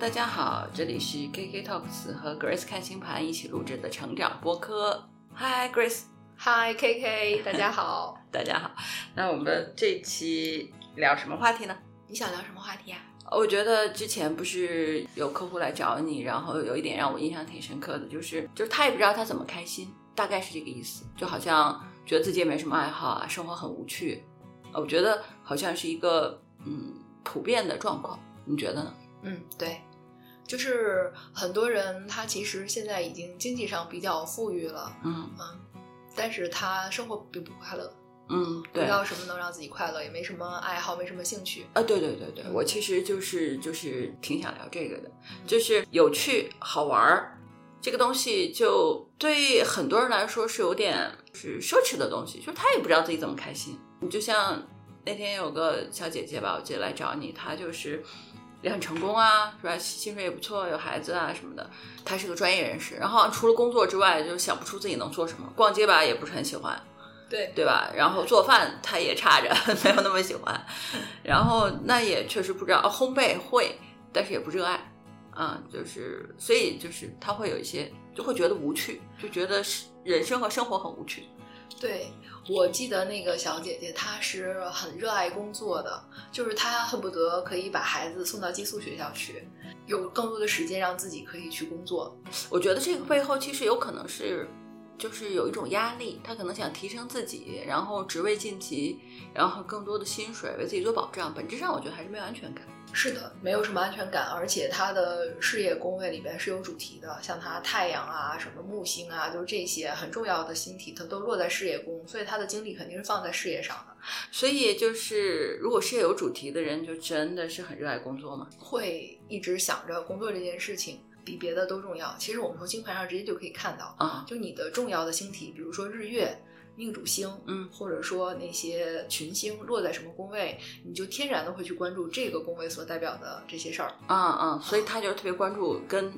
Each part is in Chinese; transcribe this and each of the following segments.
大家好，这里是 KK Talks 和 Grace 看星盘一起录制的成长播客。Hi Grace，嗨 KK，大家好，大家好。那我们这期聊什么话题呢？你想聊什么话题啊？我觉得之前不是有客户来找你，然后有一点让我印象挺深刻的，就是就是他也不知道他怎么开心，大概是这个意思，就好像觉得自己也没什么爱好啊，生活很无趣。我觉得好像是一个嗯普遍的状况，你觉得呢？嗯，对，就是很多人他其实现在已经经济上比较富裕了，嗯嗯，但是他生活并不快乐，嗯，对不知道什么能让自己快乐，也没什么爱好，没什么兴趣。啊，对对对对，我其实就是就是挺想聊这个的，就是有趣好玩儿这个东西，就对很多人来说是有点是奢侈的东西，就是他也不知道自己怎么开心。你就像那天有个小姐姐吧，我记得来找你，她就是也很成功啊，是吧？薪水也不错，有孩子啊什么的。他是个专业人士，然后除了工作之外，就想不出自己能做什么。逛街吧也不是很喜欢，对对吧？然后做饭他也差着，没有那么喜欢。然后那也确实不知道，哦烘焙会，但是也不热爱。嗯，就是所以就是他会有一些就会觉得无趣，就觉得是人生和生活很无趣。对，我记得那个小姐姐，她是很热爱工作的，就是她恨不得可以把孩子送到寄宿学校去，有更多的时间让自己可以去工作。我觉得这个背后其实有可能是，就是有一种压力，他可能想提升自己，然后职位晋级，然后更多的薪水为自己做保障。本质上，我觉得还是没有安全感。是的，没有什么安全感，而且他的事业宫位里边是有主题的，像他太阳啊、什么木星啊，就是这些很重要的星体，它都落在事业宫，所以他的精力肯定是放在事业上的。所以就是，如果事业有主题的人，就真的是很热爱工作吗？会一直想着工作这件事情比别的都重要。其实我们从星盘上直接就可以看到，啊，就你的重要的星体，比如说日月。命主星，嗯，或者说那些群星落在什么宫位，你就天然的会去关注这个宫位所代表的这些事儿。啊啊，所以他就是特别关注跟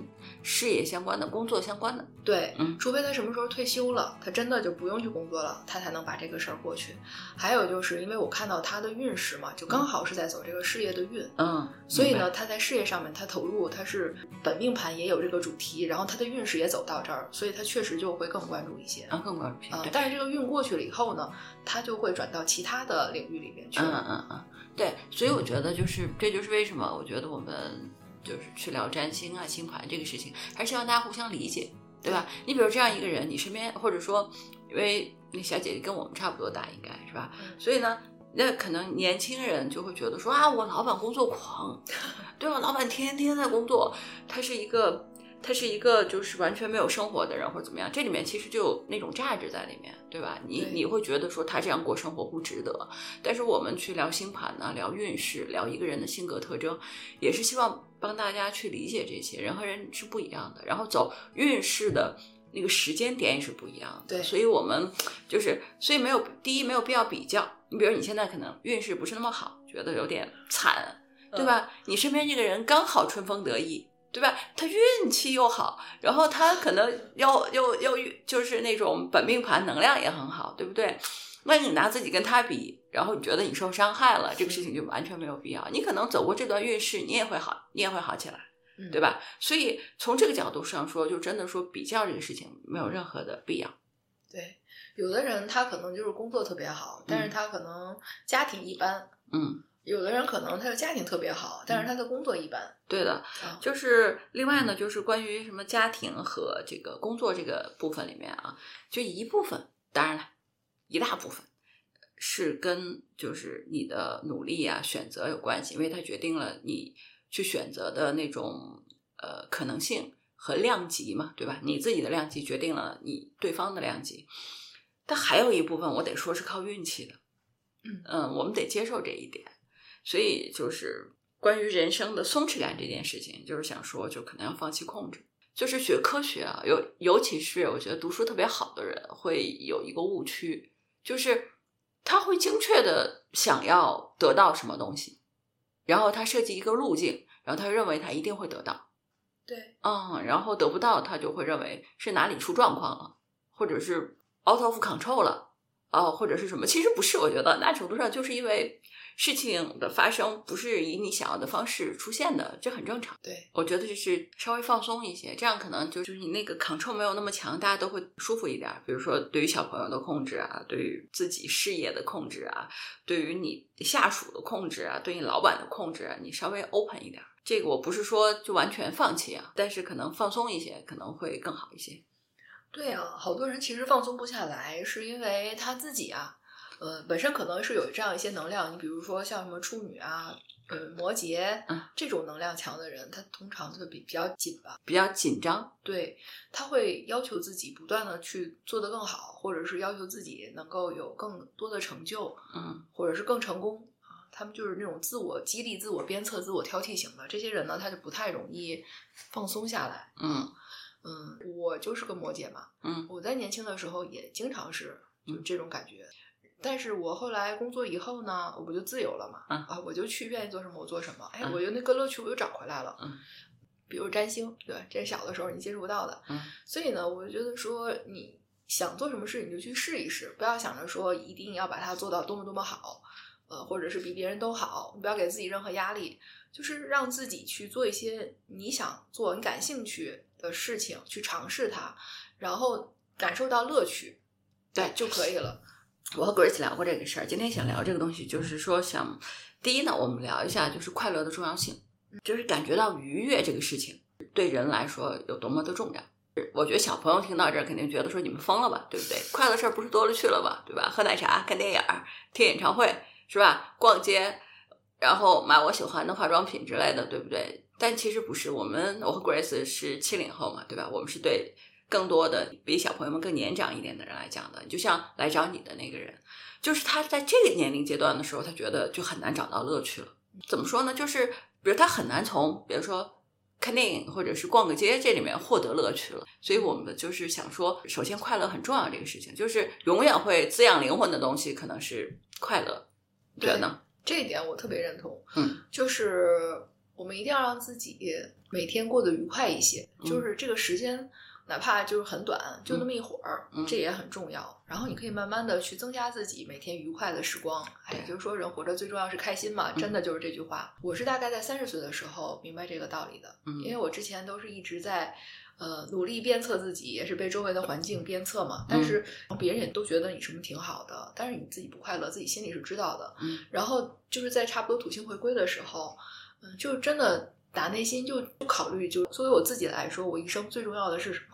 事业相关的、工作相关的。对，嗯除非他什么时候退休了，他真的就不用去工作了，他才能把这个事儿过去。还有就是因为我看到他的运势嘛，就刚好是在走这个事业的运，嗯，所以呢，他在事业上面他投入，他是本命盘也有这个主题，然后他的运势也走到这儿，所以他确实就会更关注一些。啊，更关注偏啊、对。但是这个运过去了以后呢，他就会转到其他的领域里面去嗯。嗯嗯，对，所以我觉得就是这就是为什么我觉得我们就是去聊占星啊、星盘这个事情，还是希望大家互相理解，对吧？你比如这样一个人，你身边或者说，因为那小姐姐跟我们差不多大，应该是吧？嗯所以呢，那可能年轻人就会觉得说啊，我老板工作狂，对吧？老板天天在工作，他是一个。他是一个就是完全没有生活的人，或者怎么样，这里面其实就有那种价值在里面，对吧？你你会觉得说他这样过生活不值得，但是我们去聊星盘呢，聊运势，聊一个人的性格特征，也是希望帮大家去理解这些人和人是不一样的，然后走运势的那个时间点也是不一样的。对所以我们就是，所以没有第一没有必要比较。你比如你现在可能运势不是那么好，觉得有点惨，对吧？你身边这个人刚好春风得意。对吧？他运气又好，然后他可能又又又就是那种本命盘能量也很好，对不对？那你拿自己跟他比，然后你觉得你受伤害了，这个事情就完全没有必要。你可能走过这段运势，你也会好，你也会好起来，嗯对吧？所以从这个角度上说，就真的说比较这个事情没有任何的必要。对，有的人他可能就是工作特别好，但是他可能家庭一般；嗯，有的人可能他的家庭特别好，但是他的工作一般。对的。啊，就是另外呢，就是关于什么家庭和这个工作这个部分里面啊，就一部分，当然了，一大部分是跟就是你的努力啊、选择有关系，因为它决定了你去选择的那种呃可能性和量级嘛，对吧？你自己的量级决定了你对方的量级，但还有一部分我得说是靠运气的，嗯我们得接受这一点，所以就是关于人生的松弛感这件事情，就是想说，就可能要放弃控制。就是学科学啊，尤尤其是我觉得读书特别好的人会有一个误区，就是他会精确的想要得到什么东西，然后他设计一个路径，然后他认为他一定会得到，对，嗯，然后得不到，他就会认为是哪里出状况了，或者是 out of control 了，哦，或者是什么？其实不是，我觉得那程度上就是因为事情的发生不是以你想要的方式出现的，这很正常。对，我觉得就是稍微放松一些，这样可能就是你那个 control 没有那么强，大家都会舒服一点。比如说对于小朋友的控制啊，对于自己事业的控制啊，对于你下属的控制啊，对你老板的控制啊，你稍微 open 一点。这个我不是说就完全放弃啊，但是可能放松一些可能会更好一些。对啊，好多人其实放松不下来，是因为他自己啊，呃，本身可能是有这样一些能量。你比如说像什么处女啊，呃，摩羯，嗯，这种能量强的人，他通常就比比较紧吧，比较紧张。对，他会要求自己不断的去做得更好，或者是要求自己能够有更多的成就，嗯或者是更成功啊。他们就是那种自我激励、自我鞭策、自我挑剔型的。这些人呢，他就不太容易放松下来。嗯嗯，我就是个摩羯嘛，嗯我在年轻的时候也经常是就这种感觉，但是我后来工作以后呢，我不就自由了嘛，嗯啊，我就去愿意做什么我做什么，哎，嗯我觉得那个乐趣我又找回来了，嗯，比如占星，对，这是小的时候你接触不到的，嗯。所以呢，我觉得说你想做什么事你就去试一试，不要想着说一定要把它做到多么多么好，呃，或者是比别人都好，你不要给自己任何压力，就是让自己去做一些你想做、你感兴趣的事情，去尝试它，然后感受到乐趣，对就可以了。我和 Grace 聊过这个事儿，今天想聊这个东西，就是说想第一呢，我们聊一下就是快乐的重要性，就是感觉到愉悦这个事情对人来说有多么的重要。我觉得小朋友听到这儿肯定觉得说你们疯了吧，对不对？快乐事儿不是多了去了吧，对吧？喝奶茶、看电影、听演唱会是吧？逛街，然后买我喜欢的化妆品之类的，对不对？但其实不是，我们我和 Grace 是七零后嘛，对吧？我们是对更多的比小朋友们更年长一点的人来讲的，就像来找你的那个人，就是他在这个年龄阶段的时候，他觉得就很难找到乐趣了。怎么说呢？就是比如他很难从比如说看电影或者是逛个街这里面获得乐趣了。所以我们就是想说，首先快乐很重要这个事情，就是永远会滋养灵魂的东西，可能是快乐。你觉得呢？这一点我特别认同。嗯，就是我们一定要让自己每天过得愉快一些，嗯就是这个时间。哪怕就是很短，就那么一会儿，嗯这也很重要。然后你可以慢慢的去增加自己每天愉快的时光。哎，对就是说人活着最重要是开心嘛，嗯真的就是这句话。我是大概在三十岁的时候明白这个道理的，嗯因为我之前都是一直在。呃，努力鞭策自己，也是被周围的环境鞭策嘛。但是别人也都觉得你什么挺好的，但是你自己不快乐，自己心里是知道的。嗯然后就是在差不多土星回归的时候，嗯，就真的打内心就不考虑，就作为我自己来说，我一生最重要的是什么？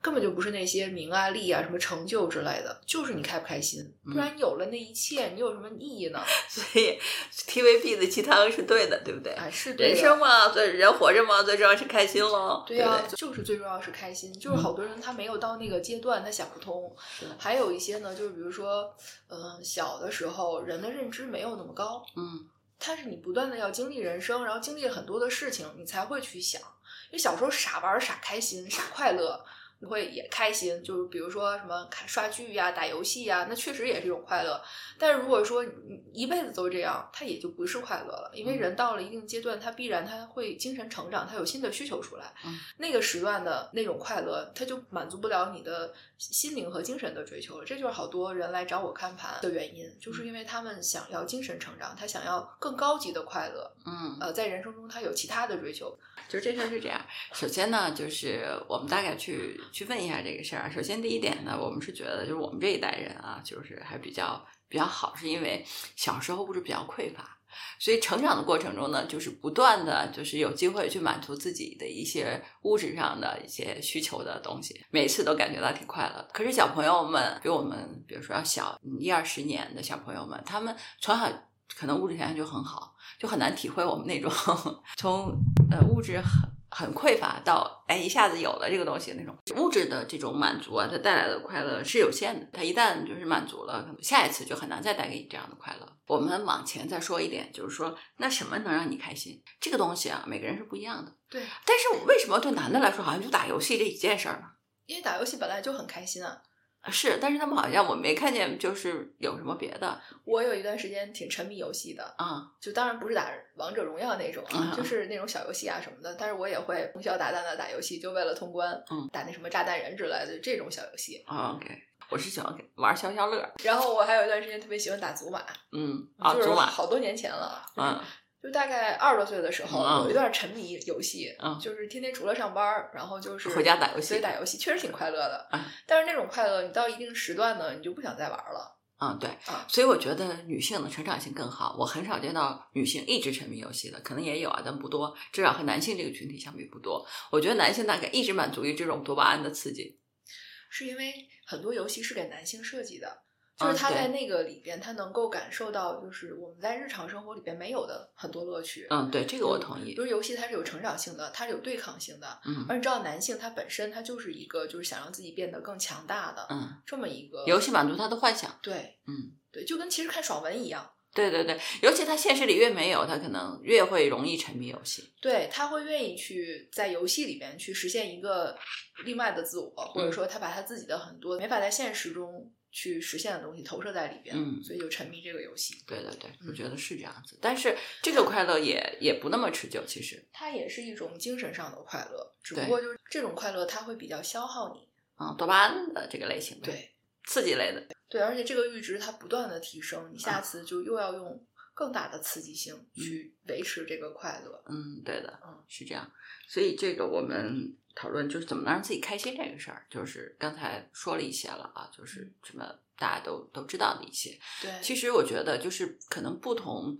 根本就不是那些名啊、利啊、什么成就之类的，就是你开不开心。不然你有了那一切，你有什么意义呢？所以 TVB 的鸡汤是对的，对不对？哎，是对人生嘛，最人活着嘛，最重要是开心喽。对呀、就是最重要是开心。就是好多人他没有到那个阶段，他想不通。还有一些呢，就是比如说，嗯、小的时候人的认知没有那么高，嗯但是你不断的要经历人生，然后经历了很多的事情，你才会去想。因为小时候傻玩儿、傻开心、傻快乐，你会也开心。就是比如说什么看刷剧呀、打游戏呀，那确实也是一种快乐。但是如果说你一辈子都这样，它也就不是快乐了。因为人到了一定阶段，他必然他会精神成长，他有新的需求出来。嗯那个时段的那种快乐，他就满足不了你的心灵和精神的追求了。这就是好多人来找我看盘的原因，就是因为他们想要精神成长，他想要更高级的快乐。嗯，呃，在人生中他有其他的追求。就这事儿是这样。首先呢，就是我们大概去去问一下这个事儿。首先第一点呢，我们是觉得就是我们这一代人啊，就是还比较比较好，是因为小时候物质比较匮乏。所以成长的过程中呢，就是不断的就是有机会去满足自己的一些物质上的一些需求的东西，每次都感觉到挺快乐。可是小朋友们比我们，比如说要小一二十年的小朋友们，他们从小可能物质条件就很好，就很难体会我们那种 从呃物质很很匮乏到哎一下子有了这个东西那种物质的这种满足啊，它带来的快乐是有限的。它一旦就是满足了，可能下一次就很难再带给你这样的快乐。我们往前再说一点，就是说那什么能让你开心？这个东西啊，每个人是不一样的。对，但是为什么对男的来说，好像就打游戏这一件事儿呢？因为打游戏本来就很开心啊。是，但是他们好像我没看见，就是有什么别的我有一段时间挺沉迷游戏的，啊。就当然不是打王者荣耀那种啊，嗯就是那种小游戏啊什么的。但是我也会通宵达旦的打游戏，就为了通关，嗯打那什么炸弹人之类的这种小游戏。哦 OK，我是喜欢玩消消乐。然后我还有一段时间特别喜欢打祖玛，嗯，啊，就是祖玛，好多年前了，就是嗯就大概二十多岁的时候，嗯有一段沉迷游戏，嗯就是天天除了上班，然后就是回家打游戏所以打游戏确实挺快乐的。嗯但是那种快乐，你到一定时段呢，你就不想再玩了。嗯，对啊，所以我觉得女性的成长性更好。我很少见到女性一直沉迷游戏的，可能也有啊，但不多。至少和男性这个群体相比不多。我觉得男性大概一直满足于这种多巴胺的刺激。是因为很多游戏是给男性设计的，嗯就是他在那个里边，他能够感受到，就是我们在日常生活里边没有的很多乐趣。嗯，对，这个我同意就是游戏它是有成长性的，它是有对抗性的，嗯而你知道男性他本身他就是一个就是想让自己变得更强大的嗯，这么一个游戏满足他的幻想。对嗯，对，就跟其实看爽文一样，对对对，尤其他现实里越没有，他可能越会容易沉迷游戏。对他会愿意去在游戏里边去实现一个另外的自我，或者说他把他自己的很多没法在现实中去实现的东西投射在里边，嗯所以就沉迷这个游戏。对对对，我嗯觉得是这样子。但是这个快乐也也不那么持久，其实。它也是一种精神上的快乐，只不过就是这种快乐它会比较消耗你。嗯，多巴胺的这个类型的，对刺激类的。对，而且这个阈值它不断的提升，你下次就又要用更大的刺激性去维持这个快乐。嗯，对的，嗯，是这样。所以这个我们讨论就是怎么能让自己开心这个事儿，就是刚才说了一些了啊，就是什么大家都都知道的一些。对，其实我觉得就是可能不同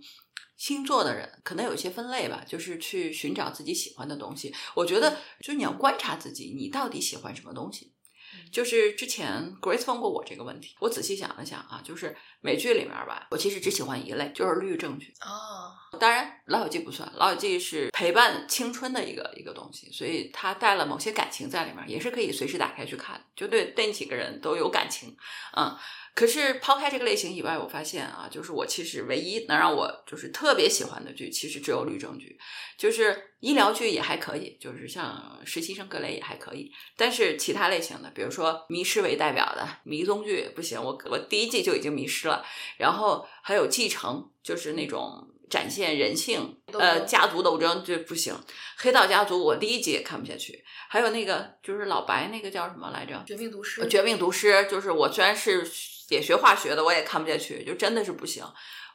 星座的人可能有一些分类吧，就是去寻找自己喜欢的东西。我觉得就是你要观察自己，你到底喜欢什么东西。嗯就是之前 Grace 问过我这个问题，我仔细想了想啊，就是美剧里面吧，我其实只喜欢一类，就是律政剧。啊，当然，《老友记》不算，《老友记》是陪伴青春的一个一个东西，所以它带了某些感情在里面，也是可以随时打开去看，就对那几个人都有感情，嗯。可是抛开这个类型以外，我发现啊，就是我其实唯一能让我就是特别喜欢的剧，其实只有律政剧，就是医疗剧也还可以，就是像实习生格雷也还可以，但是其他类型的，比如说迷失为代表的迷踪剧不行，我我第一季就已经迷失了，然后还有继承，就是那种展现人性呃家族斗争就不行，黑道家族我第一集也看不下去，还有那个就是老白那个叫什么来着？绝命毒师，呃绝命毒师，就是我虽然是也学化学的，我也看不下去，就真的是不行。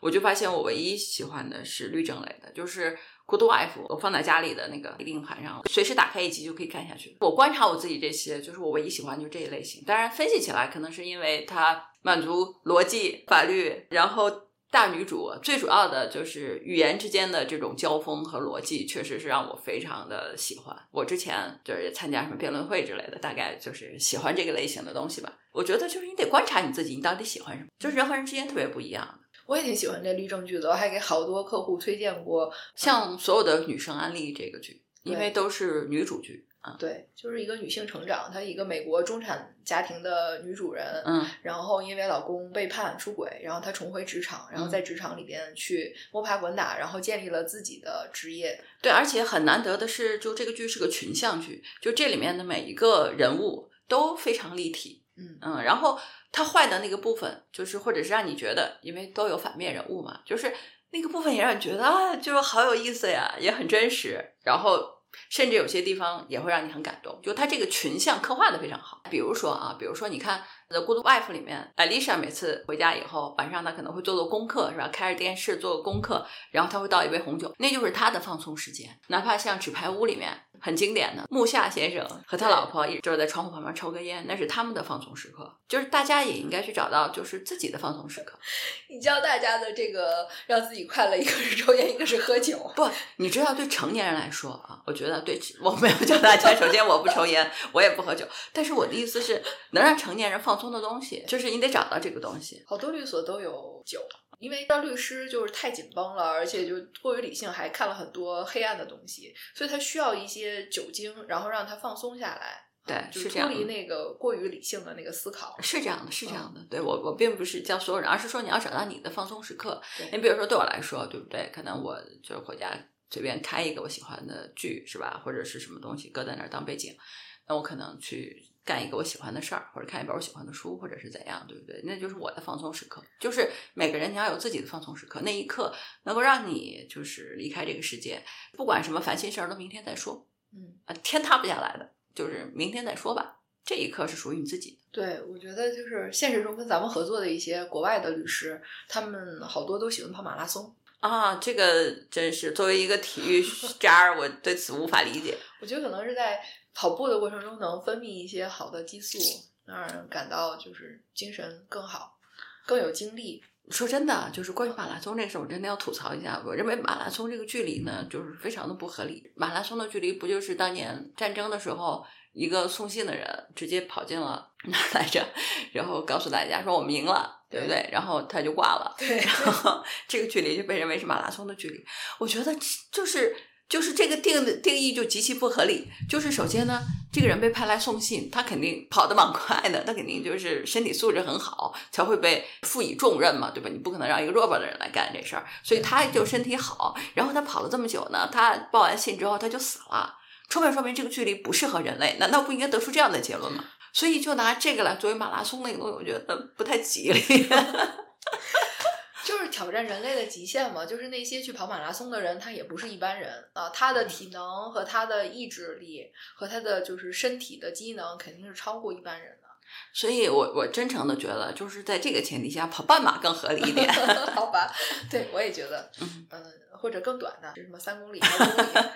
我就发现我唯一喜欢的是律政类的，就是《Good Wife》，我放在家里的那个硬盘上，随时打开一集就可以看下去。我观察我自己这些，就是我唯一喜欢就这一类型。当然，分析起来可能是因为它满足逻辑、法律，然后。大女主最主要的就是语言之间的这种交锋和逻辑，确实是让我非常的喜欢。我之前就是参加什么辩论会之类的，大概就是喜欢这个类型的东西吧。我觉得就是你得观察你自己，你到底喜欢什么，就是人和人之间特别不一样。我也挺喜欢这律政剧的，我还给好多客户推荐过。向所有的女生安利这个剧，因为都是女主剧啊，对，就是一个女性成长，她一个美国中产家庭的女主人，嗯。然后因为老公背叛出轨，然后她重回职场，然后在职场里边去摸爬滚打，然后建立了自己的职业。对，而且很难得的是，就这个剧是个群像剧，就这里面的每一个人物都非常立体，嗯。嗯，然后他坏的那个部分，就是或者是让你觉得，因为都有反面人物嘛，就是那个部分也让你觉得啊，就是好有意思呀，也很真实，然后甚至有些地方也会让你很感动，就他这个群像刻画的非常好。比如说啊，比如说你看《The Good Wife》里面，Alicia 每次回家以后，晚上她可能会做做功课，是吧？开着电视做做功课，然后她会倒一杯红酒，那就是她的放松时间。哪怕像《纸牌屋》里面很经典的木下先生和他老婆一就是在窗户旁边抽根烟，那是他们的放松时刻。就是大家也应该去找到就是自己的放松时刻。你教大家的这个让自己快乐，一个是抽烟，一个是喝酒。不，你知道，对成年人来说啊，我觉得对我没有教大家。首先，我不抽烟，我也不喝酒，但是我的意思是，能让成年人放松的东西，就是你得找到这个东西。好多律所都有酒，因为当律师就是太紧绷了，而且就过于理性，还看了很多黑暗的东西，所以他需要一些酒精，然后让他放松下来。对就是这样脱离那个过于理性的那个思考。是这样的，是这样的。对我，我并不是教所有人，而是说你要找到你的放松时刻。你比如说，对我来说，对不对？可能我就是回家随便开一个我喜欢的剧，是吧？或者是什么东西搁在那儿当背景，那我可能去干一个我喜欢的事儿，或者看一本我喜欢的书，或者是怎样，对不对？那就是我的放松时刻。就是每个人你要有自己的放松时刻，那一刻能够让你就是离开这个世界，不管什么烦心事儿都明天再说。嗯，啊，天塌不下来的，就是明天再说吧。这一刻是属于你自己的。对，我觉得就是现实中跟咱们合作的一些国外的律师，他们好多都喜欢跑马拉松。啊，这个真是作为一个体育 渣儿，我对此无法理解。我觉得可能是在跑步的过程中能分泌一些好的激素，能让人感到就是精神更好，更有精力。说真的，就是关于马拉松这事，我真的要吐槽一下。我认为马拉松这个距离呢，就是非常的不合理。马拉松的距离不就是当年战争的时候，一个送信的人直接跑进了 哪来着，然后告诉大家说我们赢了，对不对？然后他就挂了，对，然后这个距离就被认为是马拉松的距离。我觉得就是就是这个定的定义就极其不合理。就是首先呢，这个人被派来送信，他肯定跑得蛮快的，他肯定就是身体素质很好，才会被赋予重任嘛，对吧？你不可能让一个弱爆的人来干这事儿，所以他就身体好。然后他跑了这么久呢，他报完信之后他就死了，充分说明这个距离不适合人类。难道不应该得出这样的结论吗？所以就拿这个来作为马拉松那个东西，我觉得不太吉利。就是挑战人类的极限嘛。就是那些去跑马拉松的人，他也不是一般人啊，他的体能和他的意志力和他的就是身体的机能，肯定是超过一般人的。所以我我真诚的觉得，就是在这个前提下，跑半马更合理一点。好吧，对我也觉得，嗯或者更短的，什么三公里、八公里，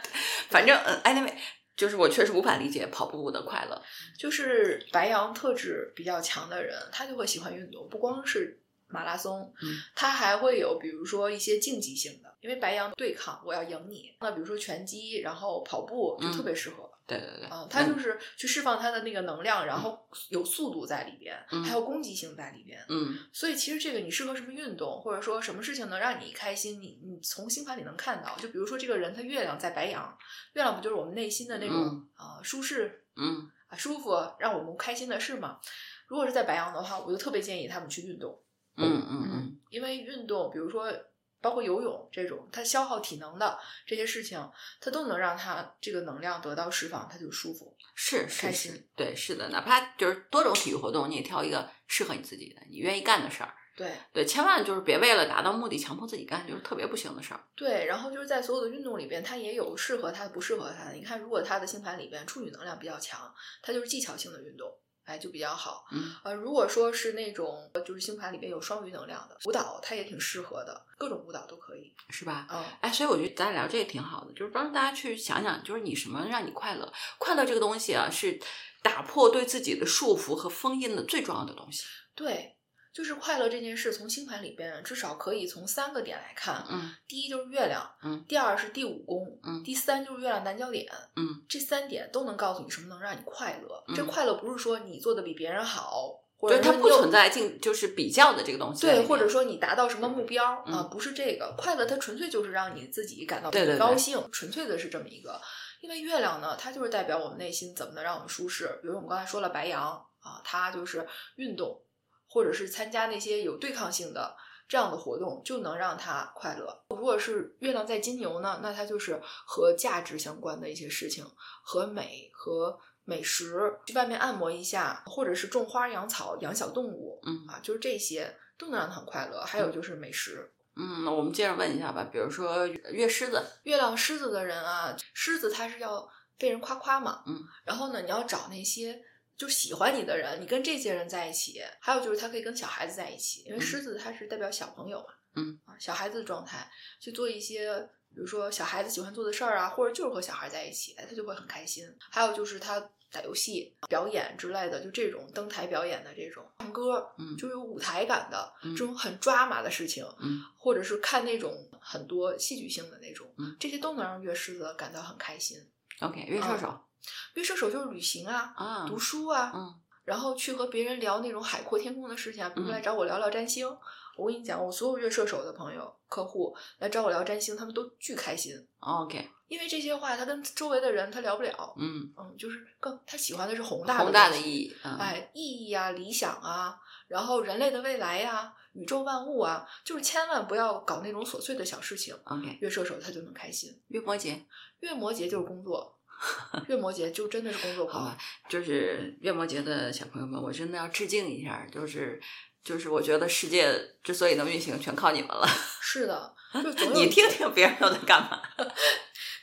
反正嗯，anyway，就是我确实无法理解跑步的快乐。就是白羊特质比较强的人，他就会喜欢运动，不光是马拉松，嗯，他还会有比如说一些竞技性的，因为白羊对抗，我要赢你。那比如说拳击，然后跑步就特别适合。对对对，啊，它就是去释放它的那个能量，然后有速度在里边，嗯还有攻击性在里边。嗯所以其实这个你适合什么运动，或者说什么事情能让你开心，你你从星盘里能看到。就比如说这个人他月亮在白羊，月亮不就是我们内心的那种嗯啊、舒适嗯啊舒服，让我们开心的事嘛。如果是在白羊的话，我就特别建议他们去运动。嗯嗯嗯，因为运动，比如说包括游泳这种，它消耗体能的这些事情，它都能让它这个能量得到释放，它就舒服。是开心，对，是的，哪怕就是多种体育活动，你也挑一个适合你自己的，你愿意干的事儿。对对，千万就是别为了达到目的强迫自己干，就是特别不行的事儿。对，然后就是在所有的运动里边，它也有适合它的，不适合它的。你看，如果他的星盘里边处女能量比较强，它就是技巧性的运动。哎，就比较好。嗯呃，如果说是那种就是星盘里面有双鱼能量的舞蹈，它也挺适合的，各种舞蹈都可以。是吧？嗯，哎，所以我觉得咱俩聊这个挺好的，就是帮大家去想想，就是你什么让你快乐？快乐这个东西啊，是打破对自己的束缚和封印的最重要的东西。对，就是快乐这件事，从星盘里边至少可以从三个点来看。嗯第一就是月亮，嗯，第二是第五宫，嗯第三就是月亮南焦点，嗯，这三点都能告诉你什么能让你快乐。嗯这快乐不是说你做的比别人好，或就是它不存在竞，就是比较的这个东西对，或者说你达到什么目标啊、嗯不是这个快乐，它纯粹就是让你自己感到对对对高兴，纯粹的是这么一个。因为月亮呢，它就是代表我们内心怎么能让我们舒适。比如我们刚才说了白羊啊，它就是运动，或者是参加那些有对抗性的这样的活动，就能让他快乐。如果是月亮在金牛呢，那它就是和价值相关的一些事情，和美和美食，去外面按摩一下，或者是种花、养草、养小动物，嗯啊，就是这些都能让他很快乐。还有就是美食，嗯，我们接着问一下吧，比如说月狮子，月亮狮子的人啊，狮子他是要被人夸夸嘛，嗯，然后呢，你要找那些就喜欢你的人，你跟这些人在一起，还有就是他可以跟小孩子在一起，因为嗯。狮子它是代表小朋友嘛，嗯。啊，小孩子的状态去做一些，比如说小孩子喜欢做的事儿啊，或者就是和小孩在一起，哎他就会很开心。还有就是他打游戏、表演之类的，就这种登台表演的这种唱歌，嗯就有舞台感的、嗯这种很抓马的事情，嗯。或者是看那种很多戏剧性的那种，嗯。这些都能让月狮子感到很开心。，OK，月射手、月射手就是旅行啊、啊，读书啊，嗯然后去和别人聊那种海阔天空的事情啊，比如嗯来找我聊聊占星。我跟你讲，我所有月射手的朋友、客户来找我聊占星，他们都巨开心，，OK，因为这些话他跟周围的人他聊不了。嗯，嗯，就是更他喜欢的是宏大的宏大的意义，嗯、哎，意义啊，理想啊，然后人类的未来呀、宇宙万物啊，就是千万不要搞那种琐碎的小事情。OK，月射手他就能开心，月摩羯，月摩羯就是工作，月摩羯就真的是工作狂。就是月摩羯的小朋友们，我真的要致敬一下，就是就是我觉得世界之所以能运行，全靠你们了。是的，就总 你听听别人都在干嘛？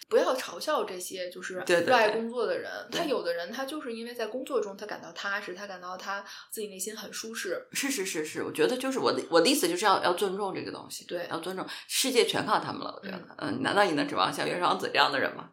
不要嘲笑这些就是热爱工作的人。他对有的人他就是因为在工作中他感到踏实，他感到他自己内心很舒适。是是是是，我觉得就是我的我的意思就是要要尊重这个东西，对要尊重，世界全靠他们了。我觉得，嗯，难道你能指望像月双子这样的人吗？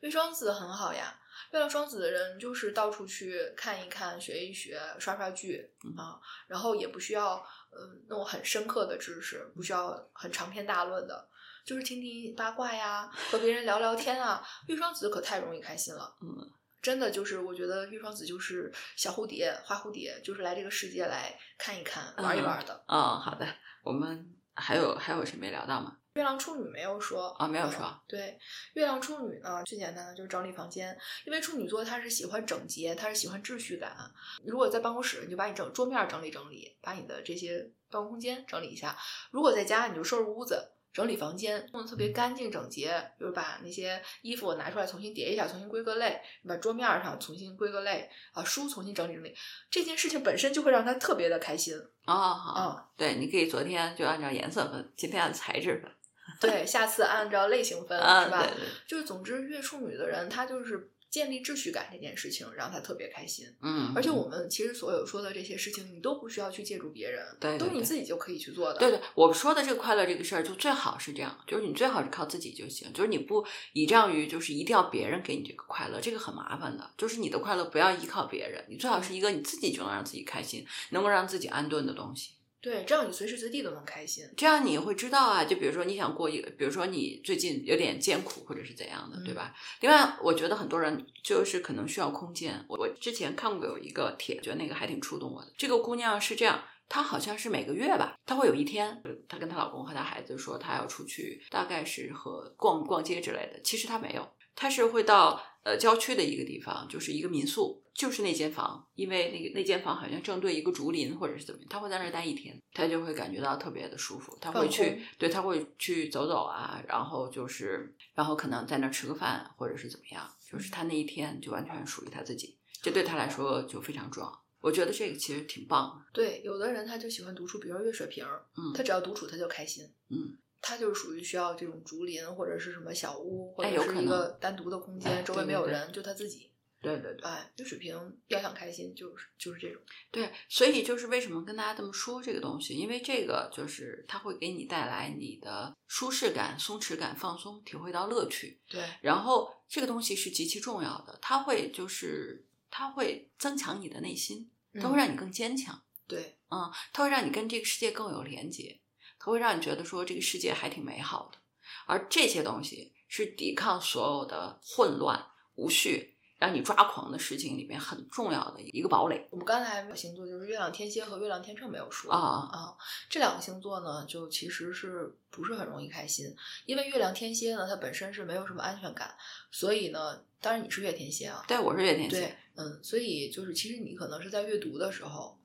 月双子很好呀，月亮双子的人就是到处去看一看、学一学、刷刷剧嗯啊，然后也不需要嗯那种很深刻的知识，不需要很长篇大论的，就是听听八卦呀，和别人聊聊天啊。月双子可太容易开心了，嗯，真的就是我觉得月双子就是小蝴蝶、花蝴蝶，就是来这个世界来看一看、玩一玩的。哦，好的，我们还有还有谁没聊到吗？月亮处女没有说啊没有说嗯对，月亮处女呢，最简单的就是整理房间，因为处女座他是喜欢整洁，他是喜欢秩序感。如果在办公室，你就把你整桌面整理整理，把你的这些办公空间整理一下；如果在家，你就收拾屋子。整理房间，弄得特别干净整洁，就是把那些衣服拿出来重新叠一下，重新归个类，把桌面上重新归个类，啊，书重新整理整理，这件事情本身就会让他特别的开心。啊对，你可以昨天就按照颜色分，今天按材质分，对，下次按照类型分，啊，是吧？对对，就是总之，月处女的人，他就是建立秩序感这件事情让他特别开心。嗯，而且我们其实所有说的这些事情，你都不需要去借助别人，对都是你自己就可以去做的。对对，我说的这个快乐这个事儿，就最好是这样，就是你最好是靠自己就行，就是你不倚仗于就是一定要别人给你这个快乐，这个很麻烦的。就是你的快乐不要依靠别人，你最好是一个你自己就能让自己开心，能够让自己安顿的东西。对，这样你随时随地都能开心。这样你会知道啊，就比如说你想过一个，比如说你最近有点艰苦或者是怎样的，对吧？另外，我觉得很多人就是可能需要空间。我我之前看过有一个帖，觉得那个还挺触动我的。这个姑娘是这样，她好像是每个月吧，她会有一天，她跟她老公和她孩子说她要出去，大概是和逛逛街之类的。其实她没有，她是会到呃郊区的一个地方，就是一个民宿。就是那间房，因为那个那间房好像正对一个竹林或者是怎么样，他会在那儿待一天，他就会感觉到特别的舒服。他会去，对，他会去走走啊，然后就是，然后可能在那儿吃个饭，或者是怎么样，就是他那一天就完全属于他自己，这对他来说就非常重要。我觉得这个其实挺棒的，对，有的人他就喜欢独处，比如说月水瓶儿，嗯他只要独处他就开心。嗯，他就是属于需要这种竹林或者是什么小屋，或者是一个单独的空哎间，周围对对对没有人，就他自己。对对对。哎，月水瓶要想开心，就是就是这种。对，所以就是为什么跟大家这么说这个东西，因为这个就是它会给你带来你的舒适感、松弛感、放松，体会到乐趣。对，然后这个东西是极其重要的，它会就是它会增强你的内心，它会嗯让你更坚强，对嗯，它会让你跟这个世界更有连接，它会让你觉得说这个世界还挺美好的。而这些东西是抵抗所有的混乱、无序，让你抓狂的事情里面很重要的一个堡垒我们刚才星座就是月亮天蝎和月亮天秤没有说啊。啊，这两个星座呢，就其实是不是很容易开心？因为月亮天蝎呢，它本身是没有什么安全感，所以呢，当然你是月天蝎啊，对，我是月天蝎对蝎。，嗯，所以就是其实你可能是在阅读的时候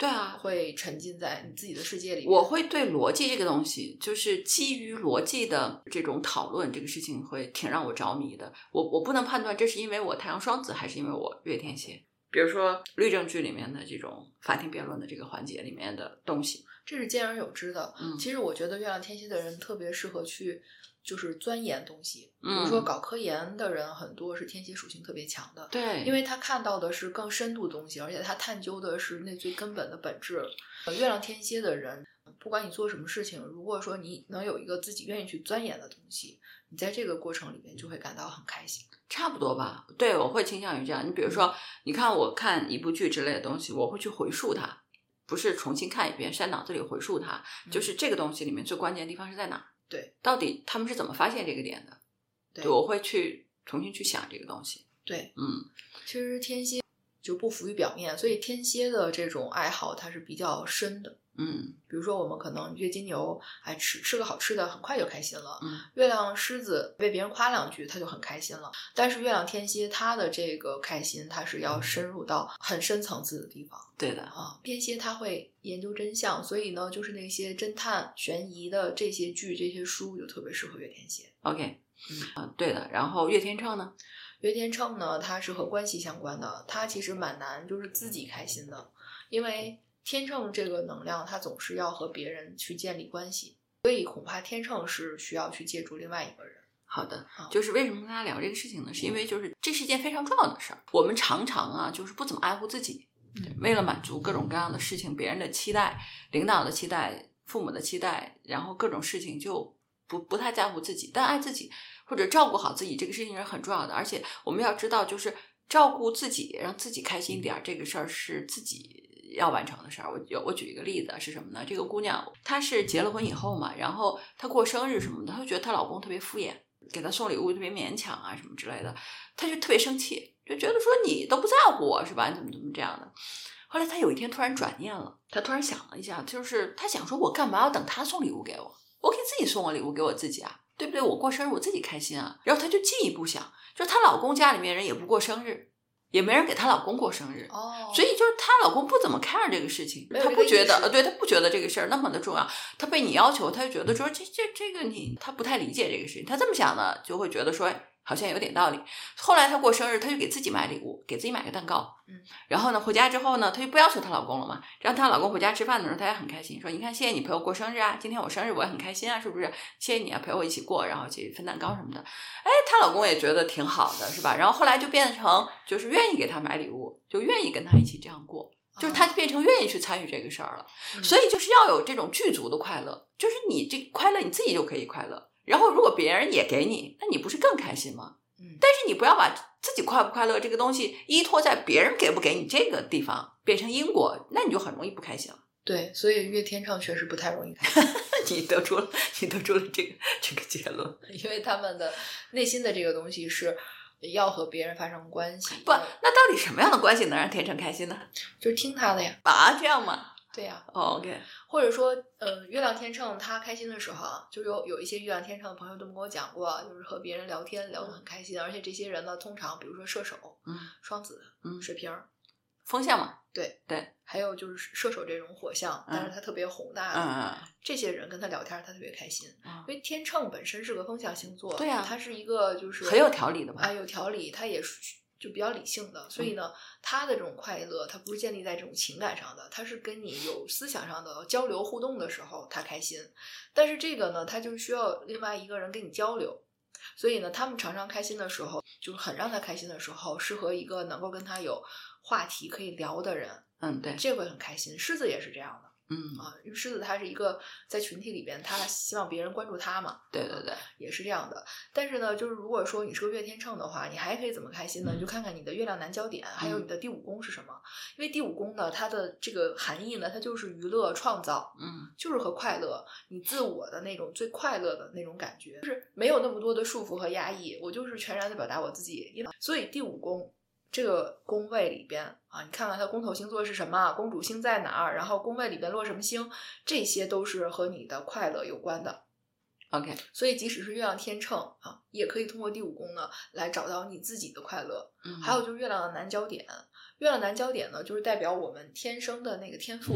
对啊，会沉浸在你自己的世界里。我会对逻辑这个东西，就是基于逻辑的这种讨论，这个事情会挺让我着迷的。我我不能判断这是因为我太阳双子，还是因为我月天蝎。比如说律政剧里面的这种法庭辩论的这个环节里面的东西，这是兼而有之的。嗯其实我觉得月亮天蝎的人特别适合去就是钻研东西，比嗯如说搞科研的人很多是天蝎属性特别强的。对，因为他看到的是更深度的东西，而且他探究的是那最根本的本质。呃月亮天蝎的人，不管你做什么事情，如果说你能有一个自己愿意去钻研的东西，你在这个过程里面就会感到很开心。差不多吧。对，我会倾向于这样。你比如说，你看我看一部剧之类的东西，我会去回溯它，不是重新看一遍，是在脑子里回溯它，就是这个东西里面最关键的地方是在哪儿？对，到底他们是怎么发现这个点的？对我会去重新去想这个东西。对，嗯，其实天蝎就不浮于表面，所以天蝎的这种爱好它是比较深的。嗯比如说，我们可能月金牛，哎，吃吃个好吃的，很快就开心了。嗯月亮狮子被别人夸两句，他就很开心了。但是月亮天蝎，他的这个开心，他是要深入到很深层次的地方对的，啊。天蝎他会研究真相，所以呢，就是那些侦探、悬疑的这些剧、这些书，就特别适合月天蝎。OK，嗯啊，对的。然后月天秤呢？月天秤呢，它是和关系相关的，它其实蛮难，就是自己开心的，因为天秤这个能量，它总是要和别人去建立关系，所以恐怕天秤是需要去借助另外一个人。好的啊，就是为什么跟大家聊这个事情呢？是因为就是这是一件非常重要的事儿。我们常常啊，就是不怎么爱护自己，嗯为了满足各种各样的事情，别人的期待、领导的期待、父母的期待，然后各种事情就不不太在乎自己。但爱自己或者照顾好自己，这个事情是很重要的。而且我们要知道，就是照顾自己，让自己开心点儿，这个事儿是自己。要完成的事儿，我有我举一个例子是什么呢？这个姑娘她是结了婚以后嘛，然后她过生日什么的，她就觉得她老公特别敷衍，给她送礼物特别勉强啊什么之类的，她就特别生气，就觉得说你都不在乎我是吧？你怎么怎么这样的？后来她有一天突然转念了，她突然想了一下，就是她想说，我干嘛要等他送礼物给我？我可以自己送个礼物给我自己啊，对不对？我过生日我自己开心啊。然后她就进一步想，就是她老公家里面人也不过生日，也没人给她老公过生日，哦，所以就是她老公不怎么 care 这个事情，没有他不觉得呃，对他不觉得这个事儿那么的重要。他被你要求，他就觉得说这这这个你他不太理解这个事情。他这么想呢，就会觉得说哎好像有点道理。后来她过生日，她就给自己买礼物，给自己买个蛋糕。嗯，然后呢，回家之后呢，她就不要求她老公了嘛。让她老公回家吃饭的时候，她也很开心，说你看谢谢你陪我过生日啊，今天我生日我也很开心啊，是不是？谢谢你啊，陪我一起过，然后去分蛋糕什么的。哎，她老公也觉得挺好的，是吧？然后后来就变成就是愿意给她买礼物，就愿意跟她一起这样过。就是他变成愿意去参与这个事儿了，嗯所以就是要有这种具足的快乐，就是你这快乐你自己就可以快乐，然后如果别人也给你，那你不是更开心吗？嗯但是你不要把自己快不快乐这个东西依托在别人给不给你这个地方，变成因果，那你就很容易不开心了。对，所以月天秤确实不太容易开心，你得出了，你得出了这个这个结论。因为他们的内心的这个东西是要和别人发生关系，不，那到底什么样的关系能让天成开心呢？就是听他的呀，啊，这样吗、对呀，哦、？OK，或者说，呃，月亮天秤他开心的时候啊，就有有一些月亮天秤的朋友都跟我讲过，就是和别人聊天聊得很开心，而且这些人呢，通常比如说射手、嗯双子、嗯，水瓶儿，风向嘛，对对。还有就是射手这种火象，但是他特别宏大的、嗯这些人跟他聊天，他特别开心，嗯。因为天秤本身是个风象星座，对啊他是一个就是很有条理的嘛啊，有条理，他也是就比较理性的，所以呢，他的这种快乐，他不是建立在这种情感上的，他是跟你有思想上的交流互动的时候，他开心。但是这个呢，他就需要另外一个人跟你交流，所以呢，他们常常开心的时候，就是很让他开心的时候，适合一个能够跟他有话题可以聊的人，嗯，对，这会很开心。狮子也是这样的嗯，啊，因为狮子它是一个在群体里边，他希望别人关注他嘛，对对对，也是这样的。但是呢，就是如果说你是个月天秤的话，你还可以怎么开心呢？你就看看你的月亮南焦点，还有你的第五宫是什么。因为第五宫呢，它的这个含义呢，它就是娱乐创造，嗯就是和快乐，你自我的那种最快乐的那种感觉，就是没有那么多的束缚和压抑，我就是全然的表达我自己。因为所以第五宫。这个宫位里边啊，你看看它宫头星座是什么，公主星在哪儿，然后宫位里边落什么星，这些都是和你的快乐有关的。，OK，所以，即使是月亮天秤啊，也可以通过第五宫呢来找到你自己的快乐。嗯，还有就是月亮的南焦点，月亮南焦点呢，就是代表我们天生的那个天赋。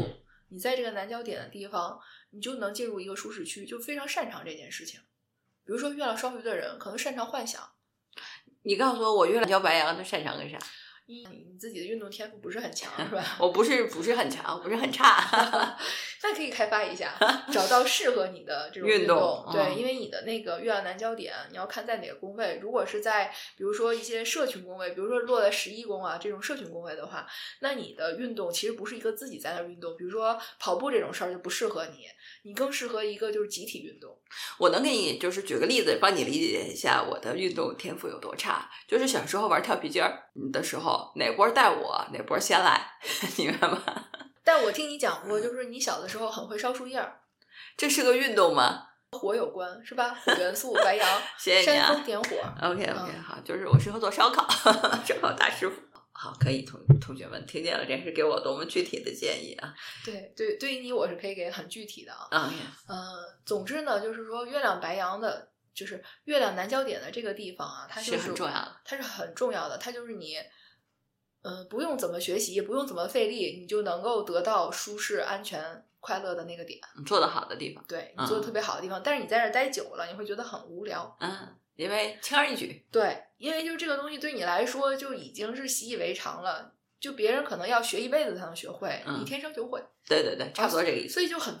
你在这个南焦点的地方，你就能进入一个舒适区，就非常擅长这件事情。比如说，月亮双鱼的人可能擅长幻想，你告诉我，我月亮交白羊，他擅长个啥？一你你自己的运动天赋不是很强，是吧？我不是不是很强，不是很差。那可以开发一下，找到适合你的这种运动动。对，嗯因为你的那个月亮南焦点，你要看在哪个宫位。如果是在比如说一些社群宫位，比如说落在十一宫啊这种社群宫位的话，那你的运动其实不是一个自己在那儿运动，比如说跑步这种事儿就不适合你，你更适合一个就是集体运动。我能给你就是举个例子，帮你理解一下我的运动天赋有多差。就是小时候玩跳皮筋儿的时候，哪波带我，哪波先来，你明白吗？但我听你讲过，就是你小的时候很会烧树叶儿，这是个运动吗？火有关是吧？火元素，白 羊，谢谢你啊煽风。点火。OK OK，嗯好，就是我适合做烧烤，烧烤大师傅。好，可以，同同学们听见了，这是给我多么具体的建议啊！对对，对于你我是可以给很具体的啊。啊、呃，总之呢，就是说月亮白羊的，就是月亮南焦点的这个地方啊，它就是很重要的。它是很重要的，它就是你，呃，不用怎么学习，也不用怎么费力，你就能够得到舒适、安全、快乐的那个点。你做得好的地方，对你做的特别好的地方，但是你在这儿待久了，你会觉得很无聊。嗯，因为轻而易举，对，因为就这个东西对你来说就已经是习以为常了，就别人可能要学一辈子才能学会，嗯你天生就会，对对对，差不多这个意思。所以就很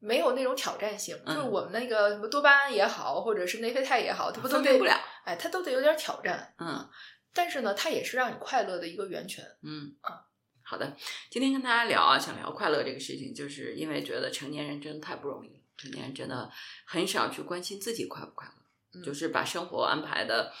没有那种挑战性。嗯就是我们那个什么多巴胺也好，或者是内啡肽也好，它不都得不了，哎，它都得有点挑战。嗯但是呢，它也是让你快乐的一个源泉。嗯啊。好的，今天跟大家聊啊，想聊快乐这个事情，就是因为觉得成年人真的太不容易了，成年人真的很少去关心自己快不快乐。嗯就是把生活安排的，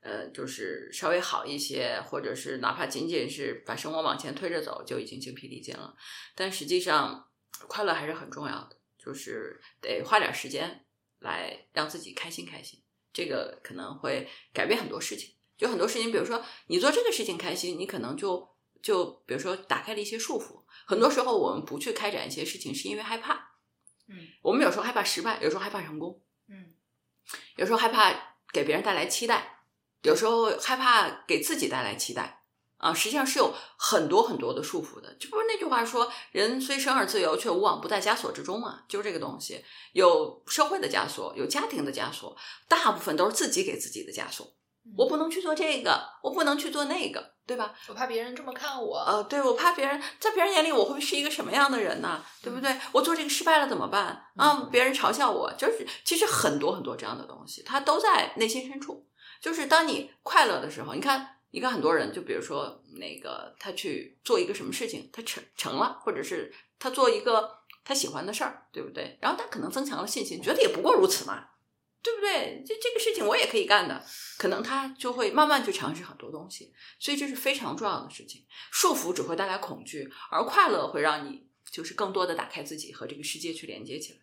呃，就是稍微好一些，或者是哪怕仅仅是把生活往前推着走，就已经精疲力尽了。但实际上，快乐还是很重要的，就是得花点时间来让自己开心开心，这个可能会改变很多事情。就很多事情，比如说你做这个事情开心，你可能就就比如说打开了一些束缚。很多时候我们不去开展一些事情，是因为害怕。嗯我们有时候害怕失败，有时候害怕成功。有时候害怕给别人带来期待，有时候害怕给自己带来期待啊，实际上是有很多很多的束缚的。这不是那句话说“人虽生而自由，却无往不在枷锁之中”嘛？就是这个东西，有社会的枷锁，有家庭的枷锁，大部分都是自己给自己的枷锁。我不能去做这个，我不能去做那个，对吧？我怕别人这么看我。呃，对，我怕别人在别人眼里我会是一个什么样的人呢？对不对？我做这个失败了怎么办啊？别人嘲笑我，就是其实很多很多这样的东西，它都在内心深处。就是当你快乐的时候，你看，你看很多人，就比如说那个他去做一个什么事情，他成成了，或者是他做一个他喜欢的事儿，对不对？然后他可能增强了信心，觉得也不过如此嘛，对不对？这这个事情我也可以干的，可能他就会慢慢去尝试很多东西。所以这是非常重要的事情。束缚只会带来恐惧，而快乐会让你就是更多的打开自己和这个世界去连接起来。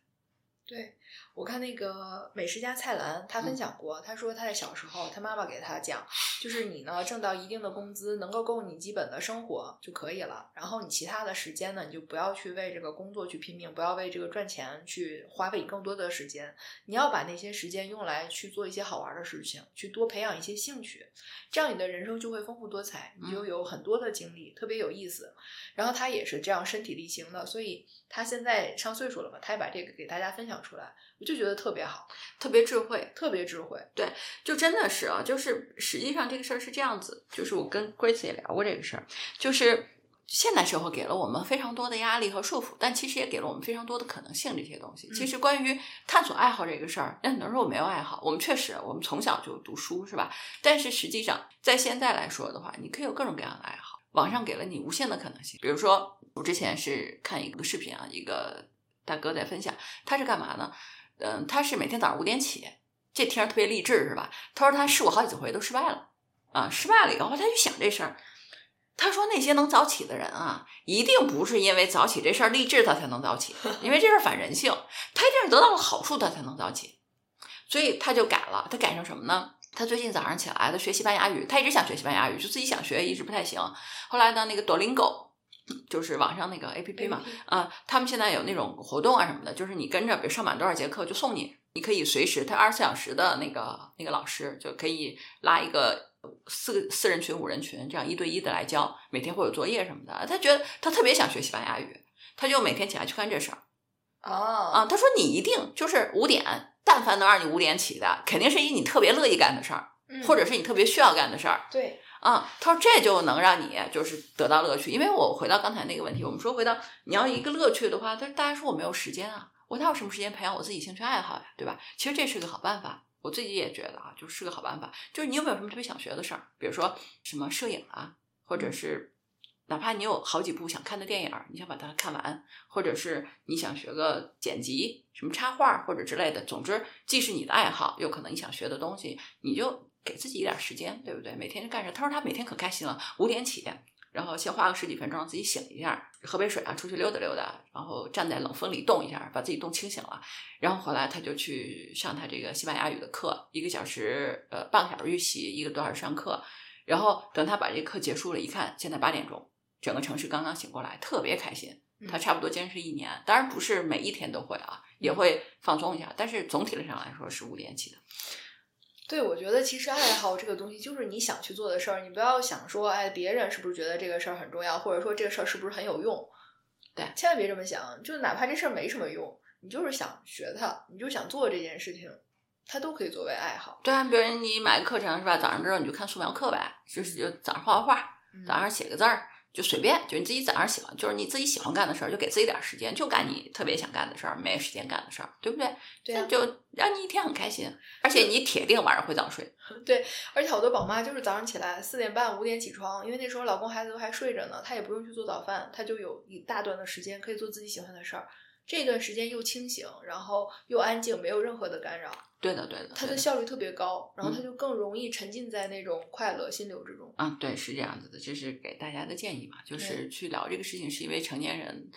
对，我看那个美食家蔡澜，他分享过，他说他在小时候，他妈妈给他讲，就是你呢挣到一定的工资，能够够你基本的生活就可以了，然后你其他的时间呢，你就不要去为这个工作去拼命，不要为这个赚钱去花费更多的时间，你要把那些时间用来去做一些好玩的事情，去多培养一些兴趣，这样你的人生就会丰富多彩，你就有很多的经历，特别有意思。然后他也是这样身体力行的，所以他现在上岁数了嘛，他也把这个给大家分享出来，我就觉得特别好，特别智慧，特别智慧。对就真的是啊，就是实际上这个事儿是这样子，就是我跟 Grace 也聊过这个事儿，就是现代社会给了我们非常多的压力和束缚，但其实也给了我们非常多的可能性。这些东西，其实关于探索爱好这个事儿，那很多人说我没有爱好，我们确实我们从小就读书是吧？但是实际上在现在来说的话，你可以有各种各样的爱好，网上给了你无限的可能性。比如说，我之前是看一个视频啊，一个大哥在分享，他是干嘛呢？嗯，他是每天早上五点起。这听着特别励志是吧？他说他试过好几回都失败了啊，失败了以后他就想这事儿。他说那些能早起的人啊，一定不是因为早起这事儿励志他才能早起，因为这事儿反人性，他一定是得到了好处他才能早起。所以他就改了，他改成什么呢？他最近早上起来，他学西班牙语，他一直想学西班牙语，就自己想学，一直不太行。后来呢，那个 Duolingo 就是网上那个 A P P 嘛，啊，他们现在有那种活动啊什么的，就是你跟着，比如上满多少节课就送你，你可以随时，他二十四小时的那个那个老师就可以拉一个四个四人群、五人群，这样一对一的来教，每天会有作业什么的。他觉得他特别想学西班牙语，他就每天起来去干这事儿哦啊。他说你一定就是五点，但凡能让你五点起的，肯定是一你特别乐意干的事儿，嗯或者是你特别需要干的事儿。对，啊，他说这就能让你就是得到乐趣，因为我回到刚才那个问题，我们说回到你要一个乐趣的话，他大家说我没有时间啊，我哪有什么时间培养我自己兴趣爱好呀，对吧？其实这是个好办法，我自己也觉得啊，就是个好办法。就是你有没有什么特别想学的事儿，比如说什么摄影啊，或者是哪怕你有好几部想看的电影，你想把它看完，或者是你想学个剪辑、什么插画或者之类的，总之既是你的爱好，又可能你想学的东西，你就给自己一点时间，对不对？每天就干啥？他说他每天可开心了，五点起，然后先花个十几分钟自己醒一下，喝杯水啊，出去溜达溜达，然后站在冷风里冻一下，把自己冻清醒了，然后回来他就去上他这个西班牙语的课，一个小时呃半个小时预习，一个多小时上课，然后等他把这课结束了，一看现在八点钟，整个城市刚刚醒过来，特别开心。他差不多坚持一年，当然不是每一天都会啊，也会放松一下，但是总体上来说是五点起的。对，我觉得其实爱好这个东西就是你想去做的事儿，你不要想说，哎，别人是不是觉得这个事儿很重要，或者说这个事儿是不是很有用？对千万别这么想，就哪怕这事儿没什么用，你就是想学它，你就想做这件事情，它都可以作为爱好。对啊，比如你买个课程是吧？早上之后你就看素描课呗，就是就早上画画早上写个字儿，就随便，就你自己早上喜欢，就是你自己喜欢干的事儿，就给自己点儿时间，就干你特别想干的事儿，没时间干的事儿，对不对？对啊就让你一天很开心，而且你铁定晚上会早睡。对，而且好多宝妈就是早上起来四点半五点起床，因为那时候老公孩子都还睡着呢，她也不用去做早饭，她就有一大段的时间可以做自己喜欢的事儿。这段时间又清醒，然后又安静，没有任何的干扰，对的，对的，她的的效率特别高，然后嗯她就更容易沉浸在那种快乐心流之中。啊，对，是这样子的，这是给大家的建议嘛，就是去聊这个事情，是因为成年人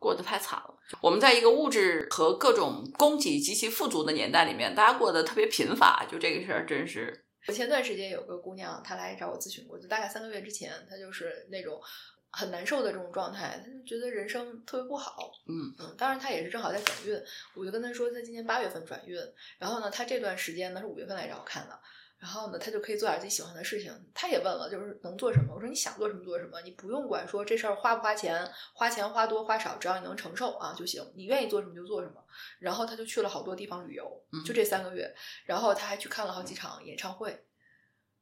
过得太惨了。我们在一个物质和各种供给极其富足的年代里面，大家过得特别贫乏，就这个事儿真是，我前段时间有个姑娘，她来找我咨询过，就大概三个月之前，她就是那种很难受的这种状态，他就觉得人生特别不好。嗯嗯，当然他也是正好在转运，我就跟他说，他今年八月份转运，然后呢，他这段时间呢是五月份来找我看的。然后呢，他就可以做点自己喜欢的事情。他也问了，就是能做什么？我说你想做什么做什么，你不用管说这事儿花不花钱，花钱花多花少，只要你能承受啊就行。你愿意做什么就做什么。然后他就去了好多地方旅游，就这三个月。然后他还去看了好几场演唱会，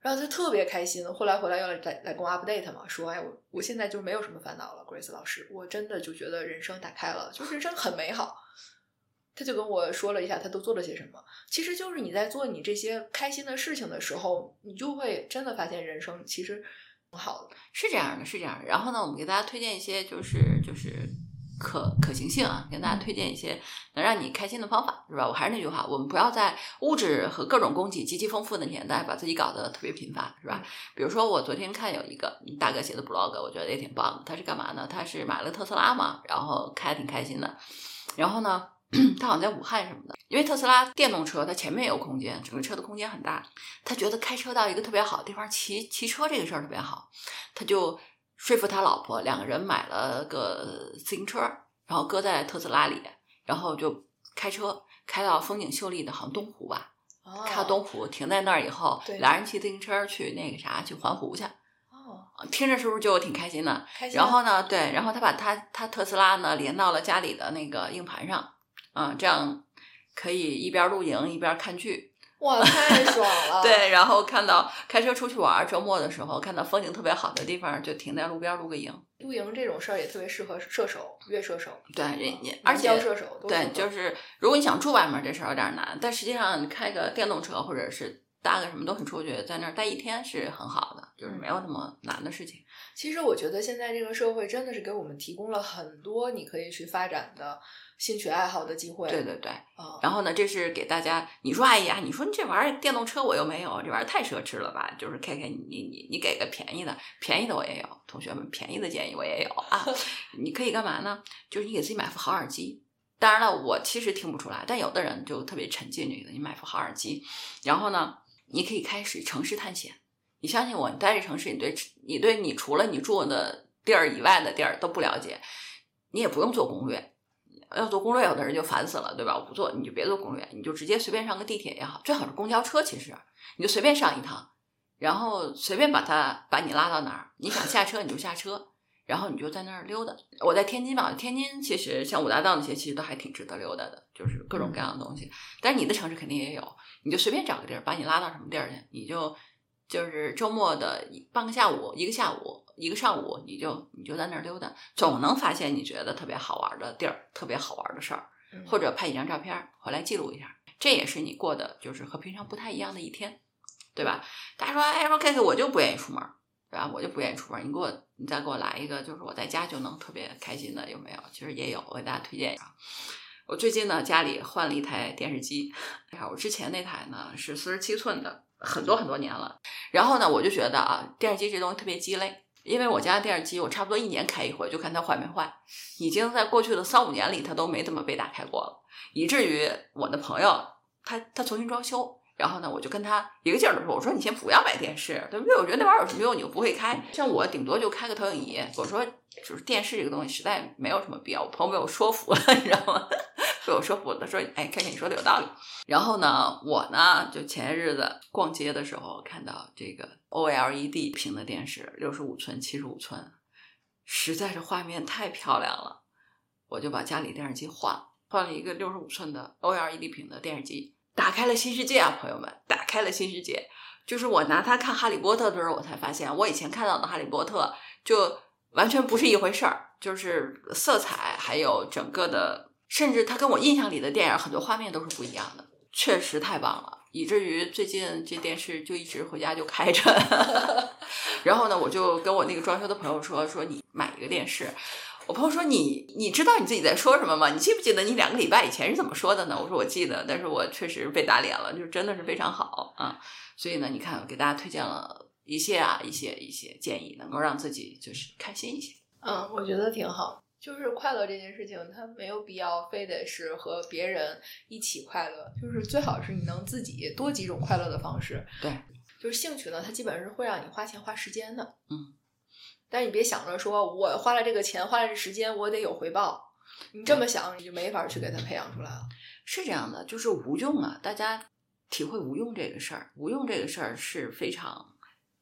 然后他特别开心。后来回来要来来来跟我 update 嘛，说哎我我现在就没有什么烦恼了，Grace 老师，我真的就觉得人生打开了，就人生很美好。他就跟我说了一下他都做了些什么，其实就是你在做你这些开心的事情的时候，你就会真的发现人生其实挺好的。是这样的，是这样。然后呢，我们给大家推荐一些就是就是可可行性啊，跟大家推荐一些能让你开心的方法，是吧？我还是那句话，我们不要在物质和各种供给极其丰富的年代，把自己搞得特别贫乏，是吧？比如说，我昨天看有一个大哥写的 blog，我觉得也挺棒的。他是干嘛呢？他是买了特斯拉嘛，然后开的挺开心的。然后呢，他好像在武汉什么的，因为特斯拉电动车它前面有空间，整个车的空间很大。他觉得开车到一个特别好的地方，骑骑车这个事儿特别好，他就说服他老婆，两个人买了个自行车，然后搁在特斯拉里，然后就开车开到风景秀丽的，好像东湖吧，哦开到东湖，停在那儿以后，俩人骑自行车去那个啥，去环湖去，哦，听着是不是就挺开心的？开心。然后呢，对，然后他把他他特斯拉呢连到了家里的那个硬盘上，嗯、这样可以一边露营一边看剧。哇，太爽了！对，然后看到开车出去玩儿，周末的时候看到风景特别好的地方，就停在路边露个营。露营这种事儿也特别适合射手、越射手，对，人家而且疆射手对，就是如果你想住外面，这事儿有点难，但实际上你开个电动车或者是搭个什么都很出去，在那儿待一天是很好的，就是没有那么难的事情。其实我觉得现在这个社会真的是给我们提供了很多你可以去发展的兴趣爱好的机会。对对对。啊，然后呢，这是给大家，你说哎呀，你说你这玩意儿电动车我又没有，这玩意儿太奢侈了吧？就是开开你你你你给个便宜的，便宜的我也有，同学们便宜的建议我也有啊。你可以干嘛呢？就是你给自己买副好耳机。当然了，我其实听不出来，但有的人就特别沉浸这个，你买副好耳机，然后呢，你可以开始城市探险。你相信我，你待这城市，你对你对你除了你住的地儿以外的地儿都不了解，你也不用做攻略。要做攻略，有的人就烦死了，对吧？我不做，你就别做攻略，你就直接随便上个地铁也好，最好是公交车。其实你就随便上一趟，然后随便把它把你拉到哪儿，你想下车你就下车，然后你就在那儿溜达。我在天津嘛，天津其实像五大道那些，其实都还挺值得溜达的，就是各种各样的东西。但是你的城市肯定也有，你就随便找个地儿，把你拉到什么地儿去，你就就是周末的一半个下午、一个下午、一个上午，你就你就在那儿溜达，总能发现你觉得特别好玩的地儿、特别好玩的事儿，嗯或者拍几张照片儿回来记录一下，这也是你过的就是和平常不太一样的一天，对吧？大家说，哎，说 K K，我就不愿意出门儿，对吧？我就不愿意出门，你给我，你再给我来一个，就是我在家就能特别开心的，有没有？其实也有，我给大家推荐一下。我最近呢，家里换了一台电视机，哎呀，我之前那台呢是四十七寸的，很多很多年了。然后呢，我就觉得啊，电视机这东西特别鸡肋，因为我家电视机我差不多一年开一回，就看它坏没坏。已经在过去的三五年里，它都没怎么被打开过了，以至于我的朋友他他重新装修。然后呢，我就跟他一个劲儿的说：“我说你先不要买电视，对不对？我觉得那玩意儿有什么用？你又不会开。像我顶多就开个投影仪。我说就是电视这个东西实在没有什么必要。我朋友被我说服了，你知道吗？被我说服了，他说：哎，看看你说的有道理。然后呢，我呢就前些日子逛街的时候看到这个 OLED 屏的电视，六十五寸、七十五寸，实在是画面太漂亮了，我就把家里电视机换了，换了一个六十五寸的 OLED 屏的电视机，打开了新世界啊，朋友们，打开了新世界。就是我拿它看《哈利波特》的时候，我才发现，我以前看到的《哈利波特》就完全不是一回事儿，就是色彩还有整个的，甚至它跟我印象里的电影很多画面都是不一样的，确实太棒了，以至于最近这电视就一直回家就开着，然后呢，我就跟我那个装修的朋友说说你买一个电视。我朋友说你你知道你自己在说什么吗？你记不记得你两个礼拜以前是怎么说的呢？我说我记得，但是我确实被打脸了，就是真的是非常好啊。所以呢，你看，给大家推荐了一些啊，一些一些建议，能够让自己就是开心一些。嗯，我觉得挺好。就是快乐这件事情，它没有必要非得是和别人一起快乐，就是最好是你能自己多几种快乐的方式。对，就是兴趣呢，它基本上是会让你花钱花时间的。嗯。但是你别想着说我花了这个钱，花了这时间，我得有回报。你这么想，你就没法去给他培养出来了。是这样的，就是无用啊！大家体会无用这个事儿，无用这个事儿是非常，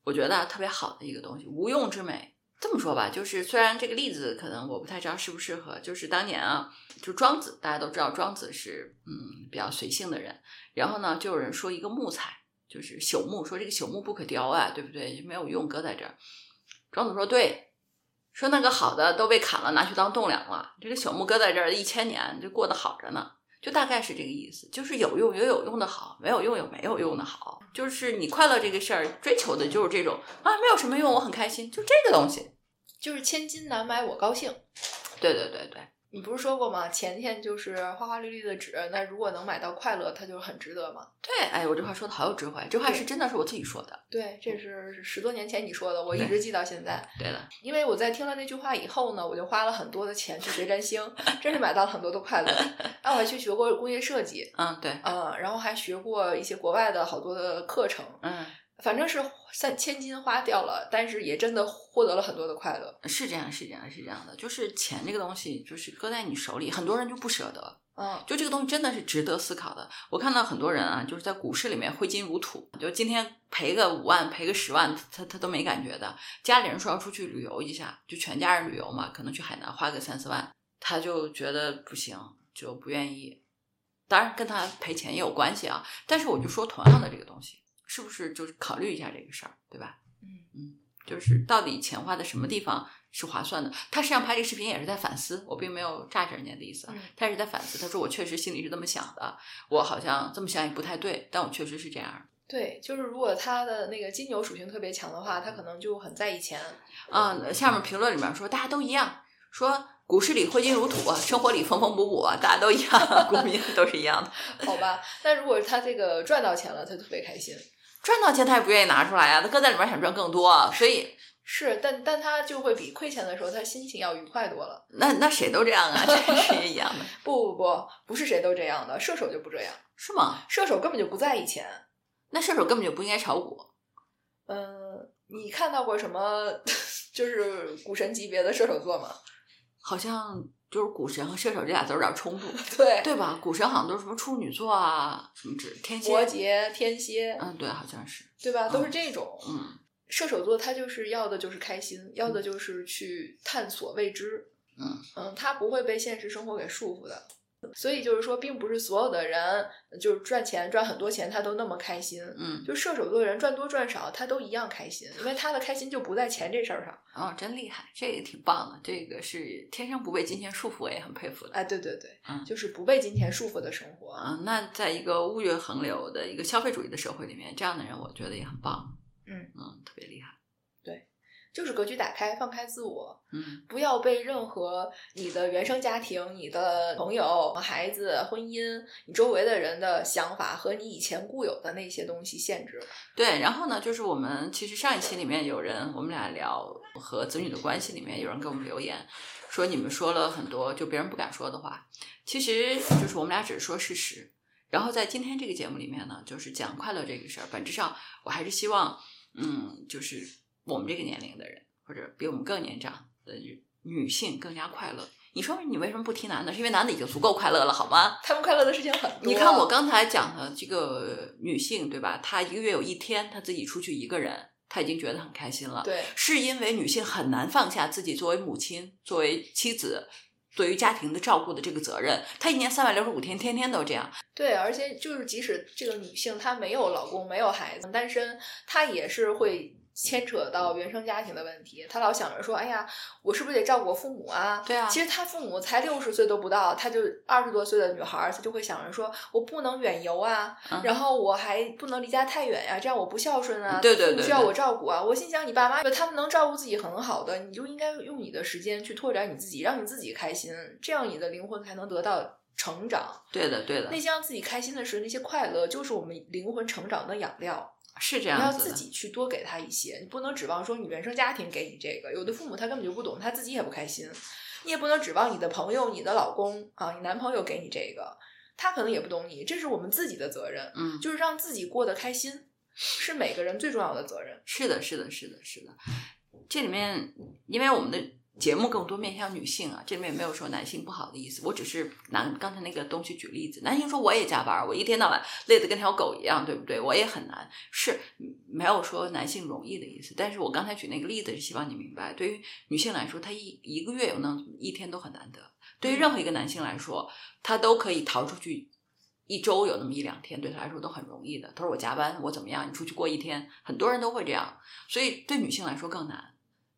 我觉得特别好的一个东西。无用之美，这么说吧，就是虽然这个例子可能我不太知道适不适合，就是当年啊，就庄子，大家都知道庄子是嗯比较随性的人。然后呢，就有人说一个木材，就是朽木，说这个朽木不可雕啊，对不对？没有用，搁在这儿。庄子说：“对，说那个好的都被砍了，拿去当栋梁了。这个朽木搁在这儿一千年，就过得好着呢。就大概是这个意思，就是有用有有用的好，没有用有没有用的好。就是你快乐这个事儿，追求的就是这种啊，没有什么用，我很开心，就这个东西，就是千金难买我高兴。对对对对。”你不是说过吗？钱钱就是花花绿绿的纸，那如果能买到快乐，它就很值得吗？对，哎，我这话说的好有智慧，这话是真的是我自己说的。对，这是十多年前你说的，我一直记到现在。对了，因为我在听了那句话以后呢，我就花了很多的钱去学占星，真是买到了很多的快乐。然后我还去学过工业设计，嗯，对，嗯，然后还学过一些国外的好多的课程，嗯。反正是三千金花掉了，但是也真的获得了很多的快乐。是这样，是这样，是这样的。就是钱这个东西，就是搁在你手里，很多人就不舍得。嗯，就这个东西真的是值得思考的。我看到很多人啊，就是在股市里面挥金如土，就今天赔个五万，赔个十万，他他都没感觉的。家里人说要出去旅游一下，就全家人旅游嘛，可能去海南花个三四万，他就觉得不行，就不愿意。当然跟他赔钱也有关系啊，但是我就说同样的这个东西。是不是就是考虑一下这个事儿，对吧？嗯嗯，就是到底钱花在什么地方是划算的？他实际上拍这个视频也是在反思，我并没有榨着人家的意思，他是在反思。他说我确实心里是这么想的，我好像这么想也不太对，但我确实是这样。对，就是如果他的那个金牛属性特别强的话，他可能就很在意钱。嗯，下面评论里面说大家都一样，说股市里挥金如土，生活里缝缝补补，大家都一样，股民都是一样的。好吧，那如果他这个赚到钱了，他特别开心。赚到钱他也不愿意拿出来啊，他搁在里面想赚更多，所以是，但但他就会比亏钱的时候他心情要愉快多了。那那谁都这样啊，这是一样的。不不不，不是谁都这样的，射手就不这样，是吗？射手根本就不在意钱，那射手根本就不应该炒股。嗯，你看到过什么 就是股神级别的射手座吗？好像。就是股神和射手这俩字有点冲突，对对吧？股神好像都是什么处女座啊，什么之天蝎、摩羯、天蝎，嗯，对，好像是，对吧？都是这种。嗯，射手座他就是要的就是开心，要的就是去探索未知。嗯嗯，他不会被现实生活给束缚的。所以就是说，并不是所有的人就是赚钱赚很多钱，他都那么开心。嗯，就射手座的人赚多赚少，他都一样开心，因为他的开心就不在钱这事儿上。哦，真厉害，这个挺棒的。这个是天生不被金钱束缚，我也很佩服的。哎，对对对，嗯，就是不被金钱束缚的生活。嗯，那在一个物欲横流的一个消费主义的社会里面，这样的人我觉得也很棒。嗯嗯，特别厉害。就是格局打开，放开自我，嗯，不要被任何你的原生家庭、你的朋友、孩子、婚姻、你周围的人的想法和你以前固有的那些东西限制。对，然后呢，就是我们其实上一期里面有人，我们俩聊和子女的关系里面，有人给我们留言说你们说了很多就别人不敢说的话，其实就是我们俩只是说事实。然后在今天这个节目里面呢，就是讲快乐这个事儿，本质上我还是希望，嗯，就是。我们这个年龄的人，或者比我们更年长的女性更加快乐。你说你为什么不提男的？是因为男的已经足够快乐了，好吗？他们快乐的事情很多。你看我刚才讲的这个女性，对吧？她一个月有一天她自己出去一个人，她已经觉得很开心了。对，是因为女性很难放下自己作为母亲、作为妻子。对于家庭的照顾的这个责任，她一年三百六十五天，天天都这样。对，而且就是即使这个女性她没有老公、没有孩子，单身，她也是会牵扯到原生家庭的问题，他老想着说，哎呀，我是不是得照顾我父母啊？对啊其实他父母才六十岁都不到，他就二十多岁的女孩儿，她就会想着说，我不能远游啊，嗯然后我还不能离家太远呀、这样我不孝顺啊，对对需要我照顾啊。我心想，你爸妈他们能照顾自己很好的，你就应该用你的时间去拓展你自己，让你自己开心，这样你的灵魂才能得到成长。对的对的那，些让自己开心的事，那些快乐，就是我们灵魂成长的养料。是这你要样子的。自己去多给他一些，你不能指望说你原生家庭给你这个，有的父母他根本就不懂，他自己也不开心。你也不能指望你的朋友、你的老公啊、你男朋友给你这个，他可能也不懂你，这是我们自己的责任，嗯，就是让自己过得开心，是每个人最重要的责任。是的，是的，是的，是的。这里面，因为我们的节目更多面向女性啊，这里面没有说男性不好的意思。我只是拿刚才那个东西举例子。男性说我也加班，我一天到晚累得跟条狗一样，对不对？我也很难，是没有说男性容易的意思。但是我刚才举那个例子是希望你明白，对于女性来说，她一一个月有那么一天都很难得。对于任何一个男性来说，他都可以逃出去。一周有那么一两天，对他来说都很容易的。他说我加班，我怎么样？你出去过一天，很多人都会这样。所以对女性来说更难，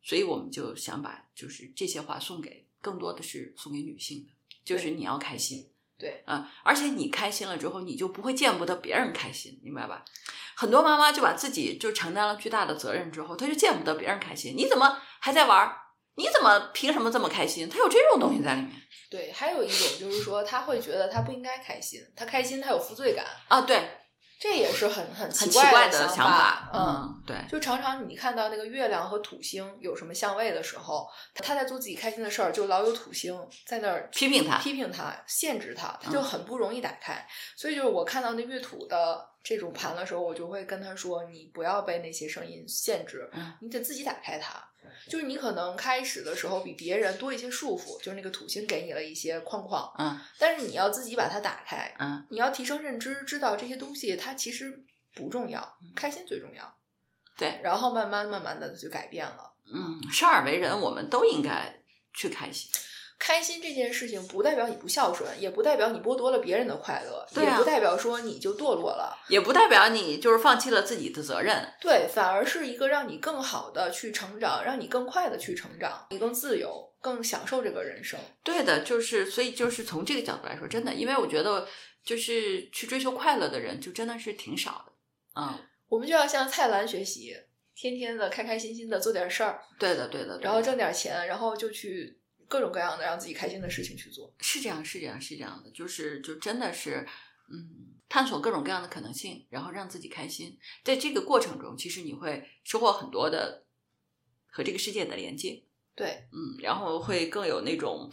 所以我们就想把就是这些话送给更多的是送给女性的，就是你要开心对，啊、而且你开心了之后，你就不会见不得别人开心，明白吧？很多妈妈就把自己就承担了巨大的责任之后，她就见不得别人开心。你怎么还在玩儿？你怎么凭什么这么开心？她有这种东西在里面对，还有一种就是说，她会觉得她不应该开心，她开心她有负罪感，啊，对，这也是很很很奇奇怪的想法。嗯，对，就常常你看到那个月亮和土星有什么相位的时候，他在做自己开心的事儿，就老有土星在那儿批评他批评他、限制他，他嗯就很不容易打开。所以就是我看到那月土的这种盘的时候，我就会跟他说：“你不要被那些声音限制，嗯你得自己打开它。就是你可能开始的时候比别人多一些束缚，就是那个土星给你了一些框框，嗯但是你要自己把它打开，嗯，你要提升认知，知道这些东西它其实不重要，开心最重要。对，然后慢慢慢慢的就改变了。嗯，生而为人，我们都应该去开心。开心这件事情不代表你不孝顺，也不代表你剥夺了别人的快乐，也不代表说你就堕落了。也不代表你就是放弃了自己的责任。对，反而是一个让你更好的去成长，让你更快的去成长，你更自由，更享受这个人生。对的，就是所以就是从这个角度来说，真的，因为我觉得就是去追求快乐的人，就真的是挺少的。嗯，我们就要向蔡澜学习，天天的开开心心的做点事儿，对的，对的，对的然后挣点钱，然后就去各种各样的让自己开心的事情去做。是这样，是这样，是这样的，就是就真的是，嗯，探索各种各样的可能性，然后让自己开心。在这个过程中，其实你会收获很多的和这个世界的连接。对，嗯，然后会更有那种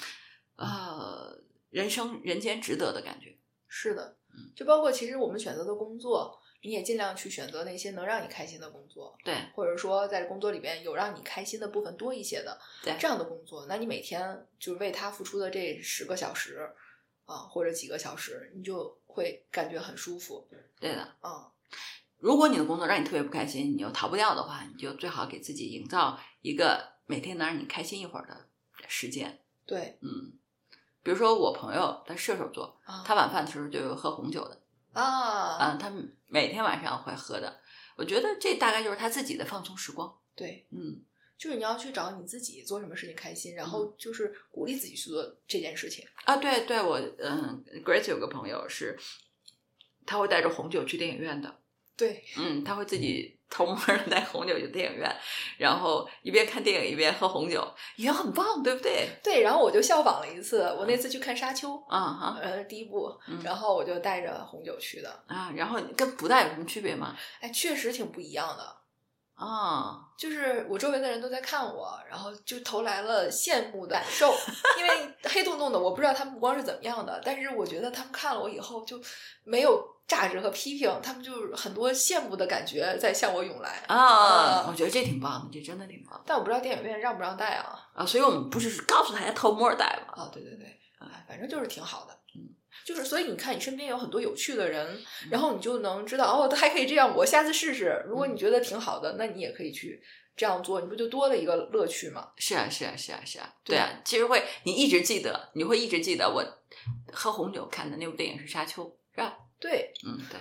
呃人生人间值得的感觉。是的嗯，就包括其实我们选择的工作，你也尽量去选择那些能让你开心的工作，对或者说在工作里边有让你开心的部分多一些的对这样的工作，那你每天就是为他付出的这十个小时啊，或者几个小时，你就会感觉很舒服对的。嗯。如果你的工作让你特别不开心，你又逃不掉的话，你就最好给自己营造一个每天能让你开心一会儿的时间。对嗯，比如说我朋友他射手座，啊，他晚饭的时候就有喝红酒的，啊，嗯，他每天晚上会喝的。我觉得这大概就是他自己的放松时光。对，嗯，就是你要去找你自己做什么事情开心，然后就是鼓励自己去做这件事情。啊，对对，我嗯，Grace 有个朋友是，他会带着红酒去电影院的。对，嗯，他会自己偷摸的带红酒去电影院，然后一边看电影一边喝红酒，也很棒，对不对？对，然后我就效仿了一次，我那次去看《沙丘》，啊哈呃，第一部，嗯然后我就带着红酒去的，啊，然后跟不带有什么区别吗？哎，确实挺不一样的。啊，就是我周围的人都在看我，然后就投来了羡慕的感受，因为黑洞洞的，我不知道他们目光是怎么样的，但是我觉得他们看了我以后就没有价值和批评，他们就是很多羡慕的感觉在向我涌来。啊，啊我觉得这挺棒的，这真的挺棒但我不知道电影院让不让带啊？啊！所以我们不是告诉大家偷摸带吗？啊，对对对，哎，反正就是挺好的。嗯，就是所以你看，你身边有很多有趣的人，然后你就能知道哦，他还可以这样，我下次试试。如果你觉得挺好的，那你也可以去这样做，你不就多了一个乐趣吗？是啊，是啊，是啊，是啊，对对啊，其实会，你一直记得，你会一直记得我喝红酒看的那部电影是《沙丘》，是吧？对，嗯，对，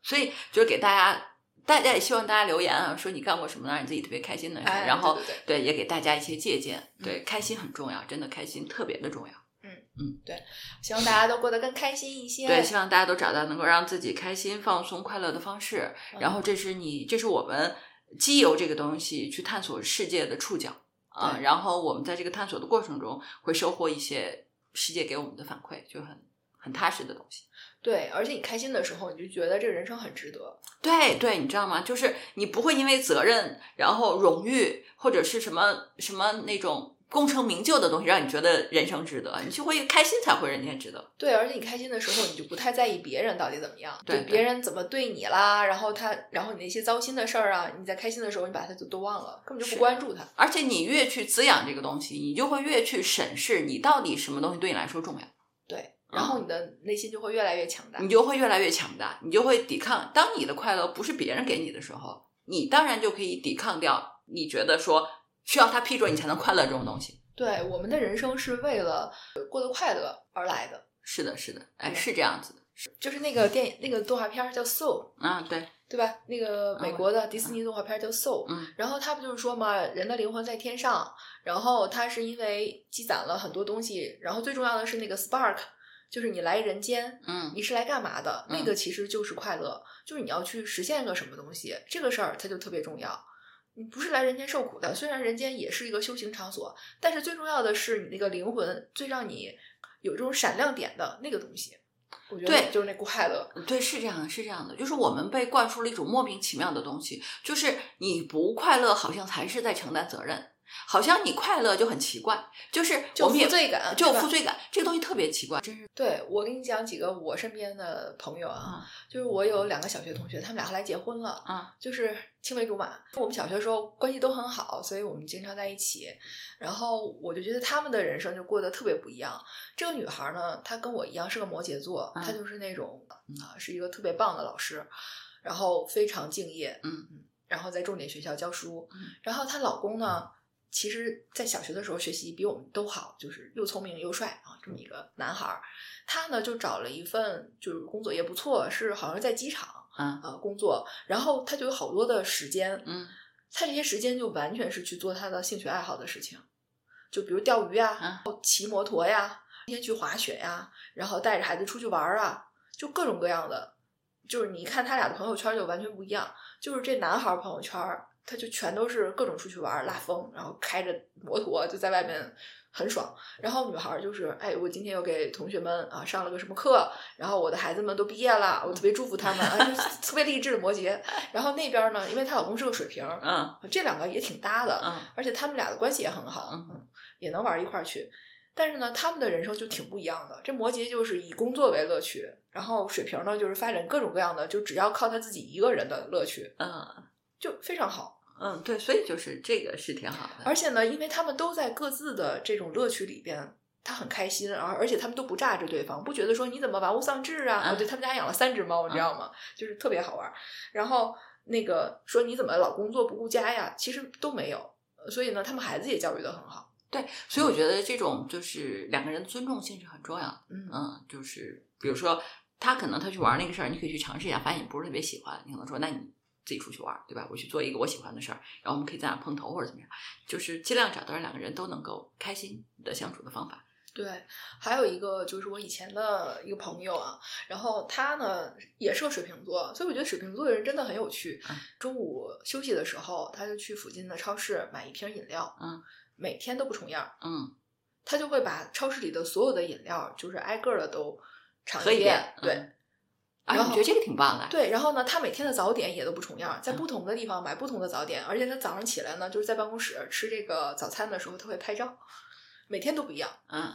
所以就是给大家大家也希望大家留言啊，说你干过什么让你自己特别开心的事，哎然后对对也给大家一些借鉴。嗯对，开心很重要，真的开心特别的重要。嗯嗯，对希望大家都过得更开心一些。对，希望大家都找到能够让自己开心、放松、快乐的方式。嗯然后，这是你，这是我们基由这个东西去探索世界的触角啊。对然后，我们在这个探索的过程中，会收获一些世界给我们的反馈，就很很踏实的东西。对，而且你开心的时候，你就觉得这个人生很值得。对对，你知道吗？就是你不会因为责任，然后荣誉或者是什么什么那种功成名就的东西，让你觉得人生值得，你就会开心才会人间值得。对，而且你开心的时候，你就不太在意别人到底怎么样，对就别人怎么对你啦，然后他，然后你那些糟心的事儿啊，你在开心的时候，你把它就都忘了，根本就不关注它。而且你越去滋养这个东西，你就会越去审视你到底什么东西对你来说重要，对，然后你的内心就会越来越强大。你就会越来越强大，你就会抵抗。当你的快乐不是别人给你的时候，你当然就可以抵抗掉你觉得说需要他批准你才能快乐这种东西。对，我们的人生是为了过得快乐而来的，是的，是的，哎，是这样子的。就是那个电影那个动画片儿叫《Soul》，啊，对，对吧？那个美国的迪士尼动画片儿叫《Soul》，嗯然后他不就是说嘛，人的灵魂在天上，然后他是因为积攒了很多东西，然后最重要的是那个 spark，就是你来人间，嗯你是来干嘛的？嗯那个其实就是快乐，就是你要去实现个什么东西，这个事儿它就特别重要。你不是来人间受苦的，虽然人间也是一个修行场所，但是最重要的是你那个灵魂最让你有这种闪亮点的那个东西。我觉得对就是那股快乐。对，是这样的，是这样的，就是我们被灌输了一种莫名其妙的东西，就是你不快乐，好像才是在承担责任，好像你快乐就很奇怪，就是就负罪感就有负罪感，这个东西特别奇怪，真是对我跟你讲几个我身边的朋友啊，啊就是我有两个小学同学，他们俩后来结婚了，啊就是青梅竹马。我们小学时候关系都很好，所以我们经常在一起。然后我就觉得他们的人生就过得特别不一样。这个女孩呢，她跟我一样是个摩羯座，嗯她就是那种啊，是一个特别棒的老师，然后非常敬业，嗯然后在重点学校教书。嗯然后她老公呢，其实在小学的时候学习比我们都好，就是又聪明又帅啊，这么一个男孩儿。他呢就找了一份就是工作也不错，是好像是在机场啊。啊、工作，然后他就有好多的时间，嗯。他这些时间就完全是去做他的兴趣爱好的事情，就比如钓鱼呀、啊。骑摩托呀，天天去滑雪呀，然后带着孩子出去玩儿啊，就各种各样的。就是你看他俩的朋友圈就完全不一样，就是这男孩儿朋友圈儿，他就全都是各种出去玩儿拉风，然后开着摩托就在外面很爽。然后女孩儿就是，哎，我今天又给同学们啊上了个什么课，然后我的孩子们都毕业了，我特别祝福他们，啊，就特别励志的摩羯。然后那边呢，因为她老公是个水瓶儿，嗯这两个也挺搭的，嗯而且他们俩的关系也很好，嗯嗯，也能玩一块儿去。但是呢，他们的人生就挺不一样的。这摩羯就是以工作为乐趣，然后水瓶呢就是发展各种各样的，就只要靠他自己一个人的乐趣，嗯就非常好。嗯，对，所以就是这个是挺好的，而且呢，因为他们都在各自的这种乐趣里边，他很开心，而而且他们都不炸着对方，不觉得说你怎么玩物丧志啊？嗯哦，对他们家养了三只猫，你知道吗？就是特别好玩。然后那个说你怎么老工作不顾家呀？其实都没有。所以呢，他们孩子也教育的很好。对，所以我觉得这种就是两个人尊重性是很重要的。嗯嗯，就是比如说他可能他去玩那个事儿，你可以去尝试一下，发现你不是特别喜欢，你可能说那你自己出去玩，对吧？我去做一个我喜欢的事儿，然后我们可以在那碰头或者怎么样，就是尽量找到两个人都能够开心的相处的方法。对，还有一个就是我以前的一个朋友啊，然后他呢也是个水瓶座，所以我觉得水瓶座的人真的很有趣。嗯中午休息的时候，他就去附近的超市买一瓶饮料，嗯，每天都不重样，嗯，他就会把超市里的所有的饮料，就是挨个的都尝喝一遍对。嗯啊，我觉得这个挺棒的。对，然后呢，他每天的早点也都不重样，在嗯不同的地方买不同的早点，而且他早上起来呢，就是在办公室吃这个早餐的时候，他会拍照，每天都不一样。嗯，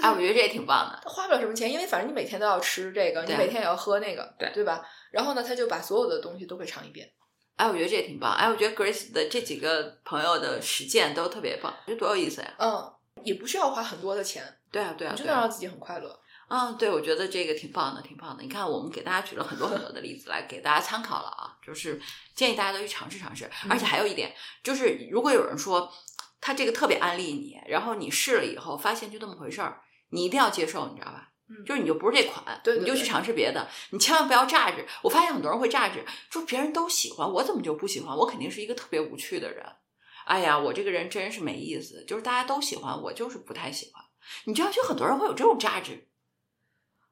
哎，我觉得这也挺棒的。他花不了什么钱，因为反正你每天都要吃这个，你每天也要喝那个，对对吧？然后呢，他就把所有的东西都会尝一遍。哎，我觉得这也挺棒。哎，我觉得 Grace 的这几个朋友的实践都特别棒，这多有意思呀！嗯，也不需要花很多的钱，对啊，对啊，你就。能让自己很快乐。嗯，对，我觉得这个挺棒的，挺棒的。你看，我们给大家举了很多很多的例子来给大家参考了啊，就是建议大家都去尝试尝试。而且还有一点，就是如果有人说他这个特别安利你，然后你试了以后发现就这么回事儿，你一定要接受，你知道吧？嗯就是你就不是这款，对对你就去尝试别的，你千万不要榨汁。我发现很多人会榨汁，说别人都喜欢，我怎么就不喜欢？我肯定是一个特别无趣的人。哎呀，我这个人真是没意思，就是大家都喜欢，我就是不太喜欢。你知道，就很多人会有这种榨汁，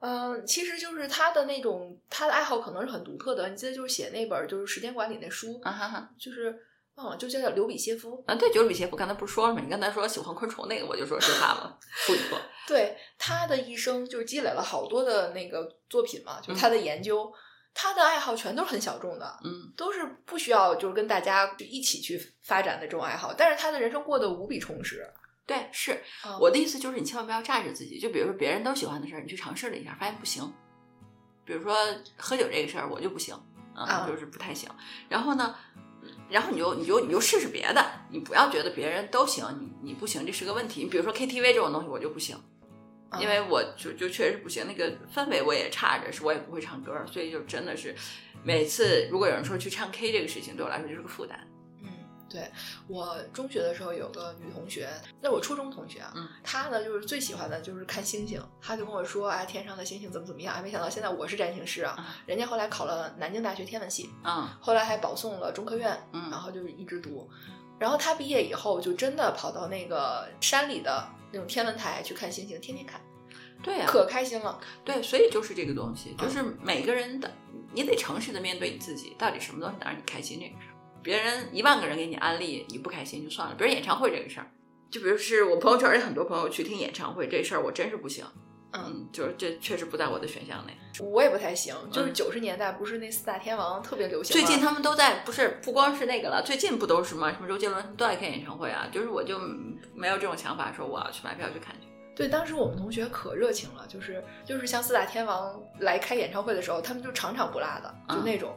嗯，其实就是他的那种他的爱好可能是很独特的。你记得就是写那本就是时间管理那书，啊哈哈。就是忘了，就叫刘比歇夫。啊，对，就是比歇夫刚才不是说了吗？你刚才说喜欢昆虫那个，我就说是他了，处女座。对他的一生就是积累了好多的那个作品嘛，就是他的研究，他的爱好全都是很小众的，嗯，都是不需要就是跟大家就一起去发展的这种爱好。但是他的人生过得无比充实。对，是嗯我的意思就是，你千万不要榨着自己。就比如说别人都喜欢的事儿，你去尝试了一下，发现不行。比如说喝酒这个事儿，我就不行，啊，啊就是不太行。然后呢，然后你就你就你就试试别的，你不要觉得别人都行，你你不行，这是个问题。你比如说 KTV 这种东西，我就不行，嗯因为我就就确实不行，那个氛围我也差着，是我也不会唱歌，所以就真的是每次如果有人说去唱 K 这个事情，对我来说就是个负担。嗯，对我中学的时候有个女同学，那我初中同学啊，嗯她呢就是最喜欢的就是看星星，她就跟我说，哎，天上的星星怎么怎么样，哎，没想到现在我是占星师啊，啊人家后来考了南京大学天文系，嗯后来还保送了中科院，嗯然后就是一直读，然后她毕业以后就真的跑到那个山里的那种天文台去看星星，天天看，对呀、可开心了。对，所以就是这个东西，就是每个人的，你得诚实的面对你自己，到底什么东西能让你开心这个事儿。别人一万个人给你安利，你不开心就算了。比如演唱会这个事儿，就比如是我朋友圈里很多朋友去听演唱会这事儿，我真是不行。嗯，嗯，就是这确实不在我的选项内。我也不太行，就是嗯九十年代不是那四大天王特别流行吗，最近他们都在，不是不光是那个了，最近不都是吗？什么周杰伦都爱看演唱会啊。就是我就没有这种想法，说我要去买票去看去。对，当时我们同学可热情了，就是就是像四大天王来开演唱会的时候，他们就场场不落的，就嗯那种。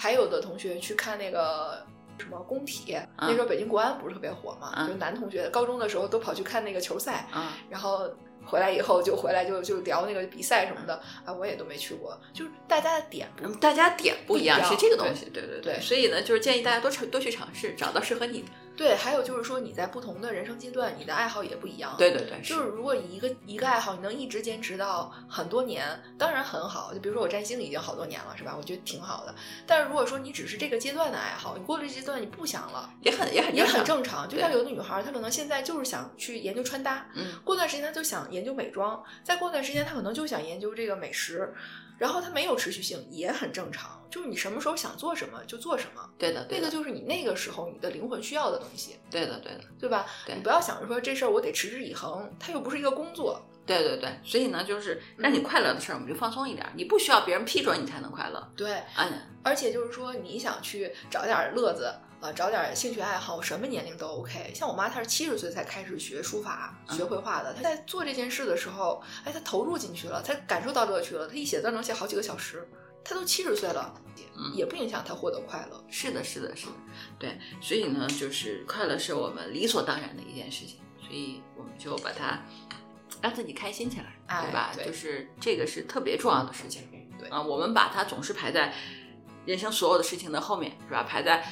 还有的同学去看那个什么工体，那嗯时候北京国安不是特别火嘛，嗯就男同学高中的时候都跑去看那个球赛，啊、然后回来以后就回来就就聊那个比赛什么的啊，我也都没去过，就是大家的点不嗯，大家点不一样，不一样是这个东西。对对对所以呢，就是建议大家多尝多去尝试，找到适合你的。对，还有就是说你在不同的人生阶段，你的爱好也不一样。对对对，就是如果一个一个爱好你能一直坚持到很多年，当然很好。就比如说我占星已经好多年了，是吧？我觉得挺好的。但是如果说你只是这个阶段的爱好，你过了这阶段你不想了，也很也很也很正正常。就像有的女孩，她可能现在就是想去研究穿搭，嗯，过段时间她就想研究美妆，再过段时间她可能就想研究这个美食，然后她没有持续性，也很正常。就是你什么时候想做什么就做什么，对的，对的，那个就是你那个时候你的灵魂需要的东西，对的，对的，对吧？对你不要想着说这事儿我得持之以恒，它又不是一个工作。对对对。所以呢，就是让你快乐的事儿，我们就放松一点儿。你不需要别人批准你才能快乐。对，嗯，而且就是说，你想去找点儿乐子，呃，找点儿兴趣爱好，什么年龄都 OK。像我妈，她是七十岁才开始学书法、嗯学绘画的。她在做这件事的时候，哎，她投入进去了，她感受到乐趣了。她一写字能写好几个小时。她都七十岁了，嗯也不影响他获得快乐。是的，是的，是的，对。所以呢，就是快乐是我们理所当然的一件事情，所以我们就把它让自己开心起来，哎对吧？对就是这个是特别重要的事情。对啊，我们把它总是排在人生所有的事情的后面，是吧？排在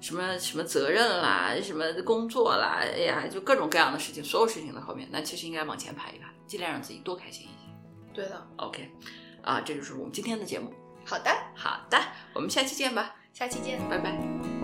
什么什么责任啦，什么工作啦，哎呀，就各种各样的事情，所有事情的后面，那其实应该往前排一排，尽量让自己多开心一些。对的，OK，啊，这就是我们今天的节目。好的，好的，我们下期见吧，下期见。拜拜。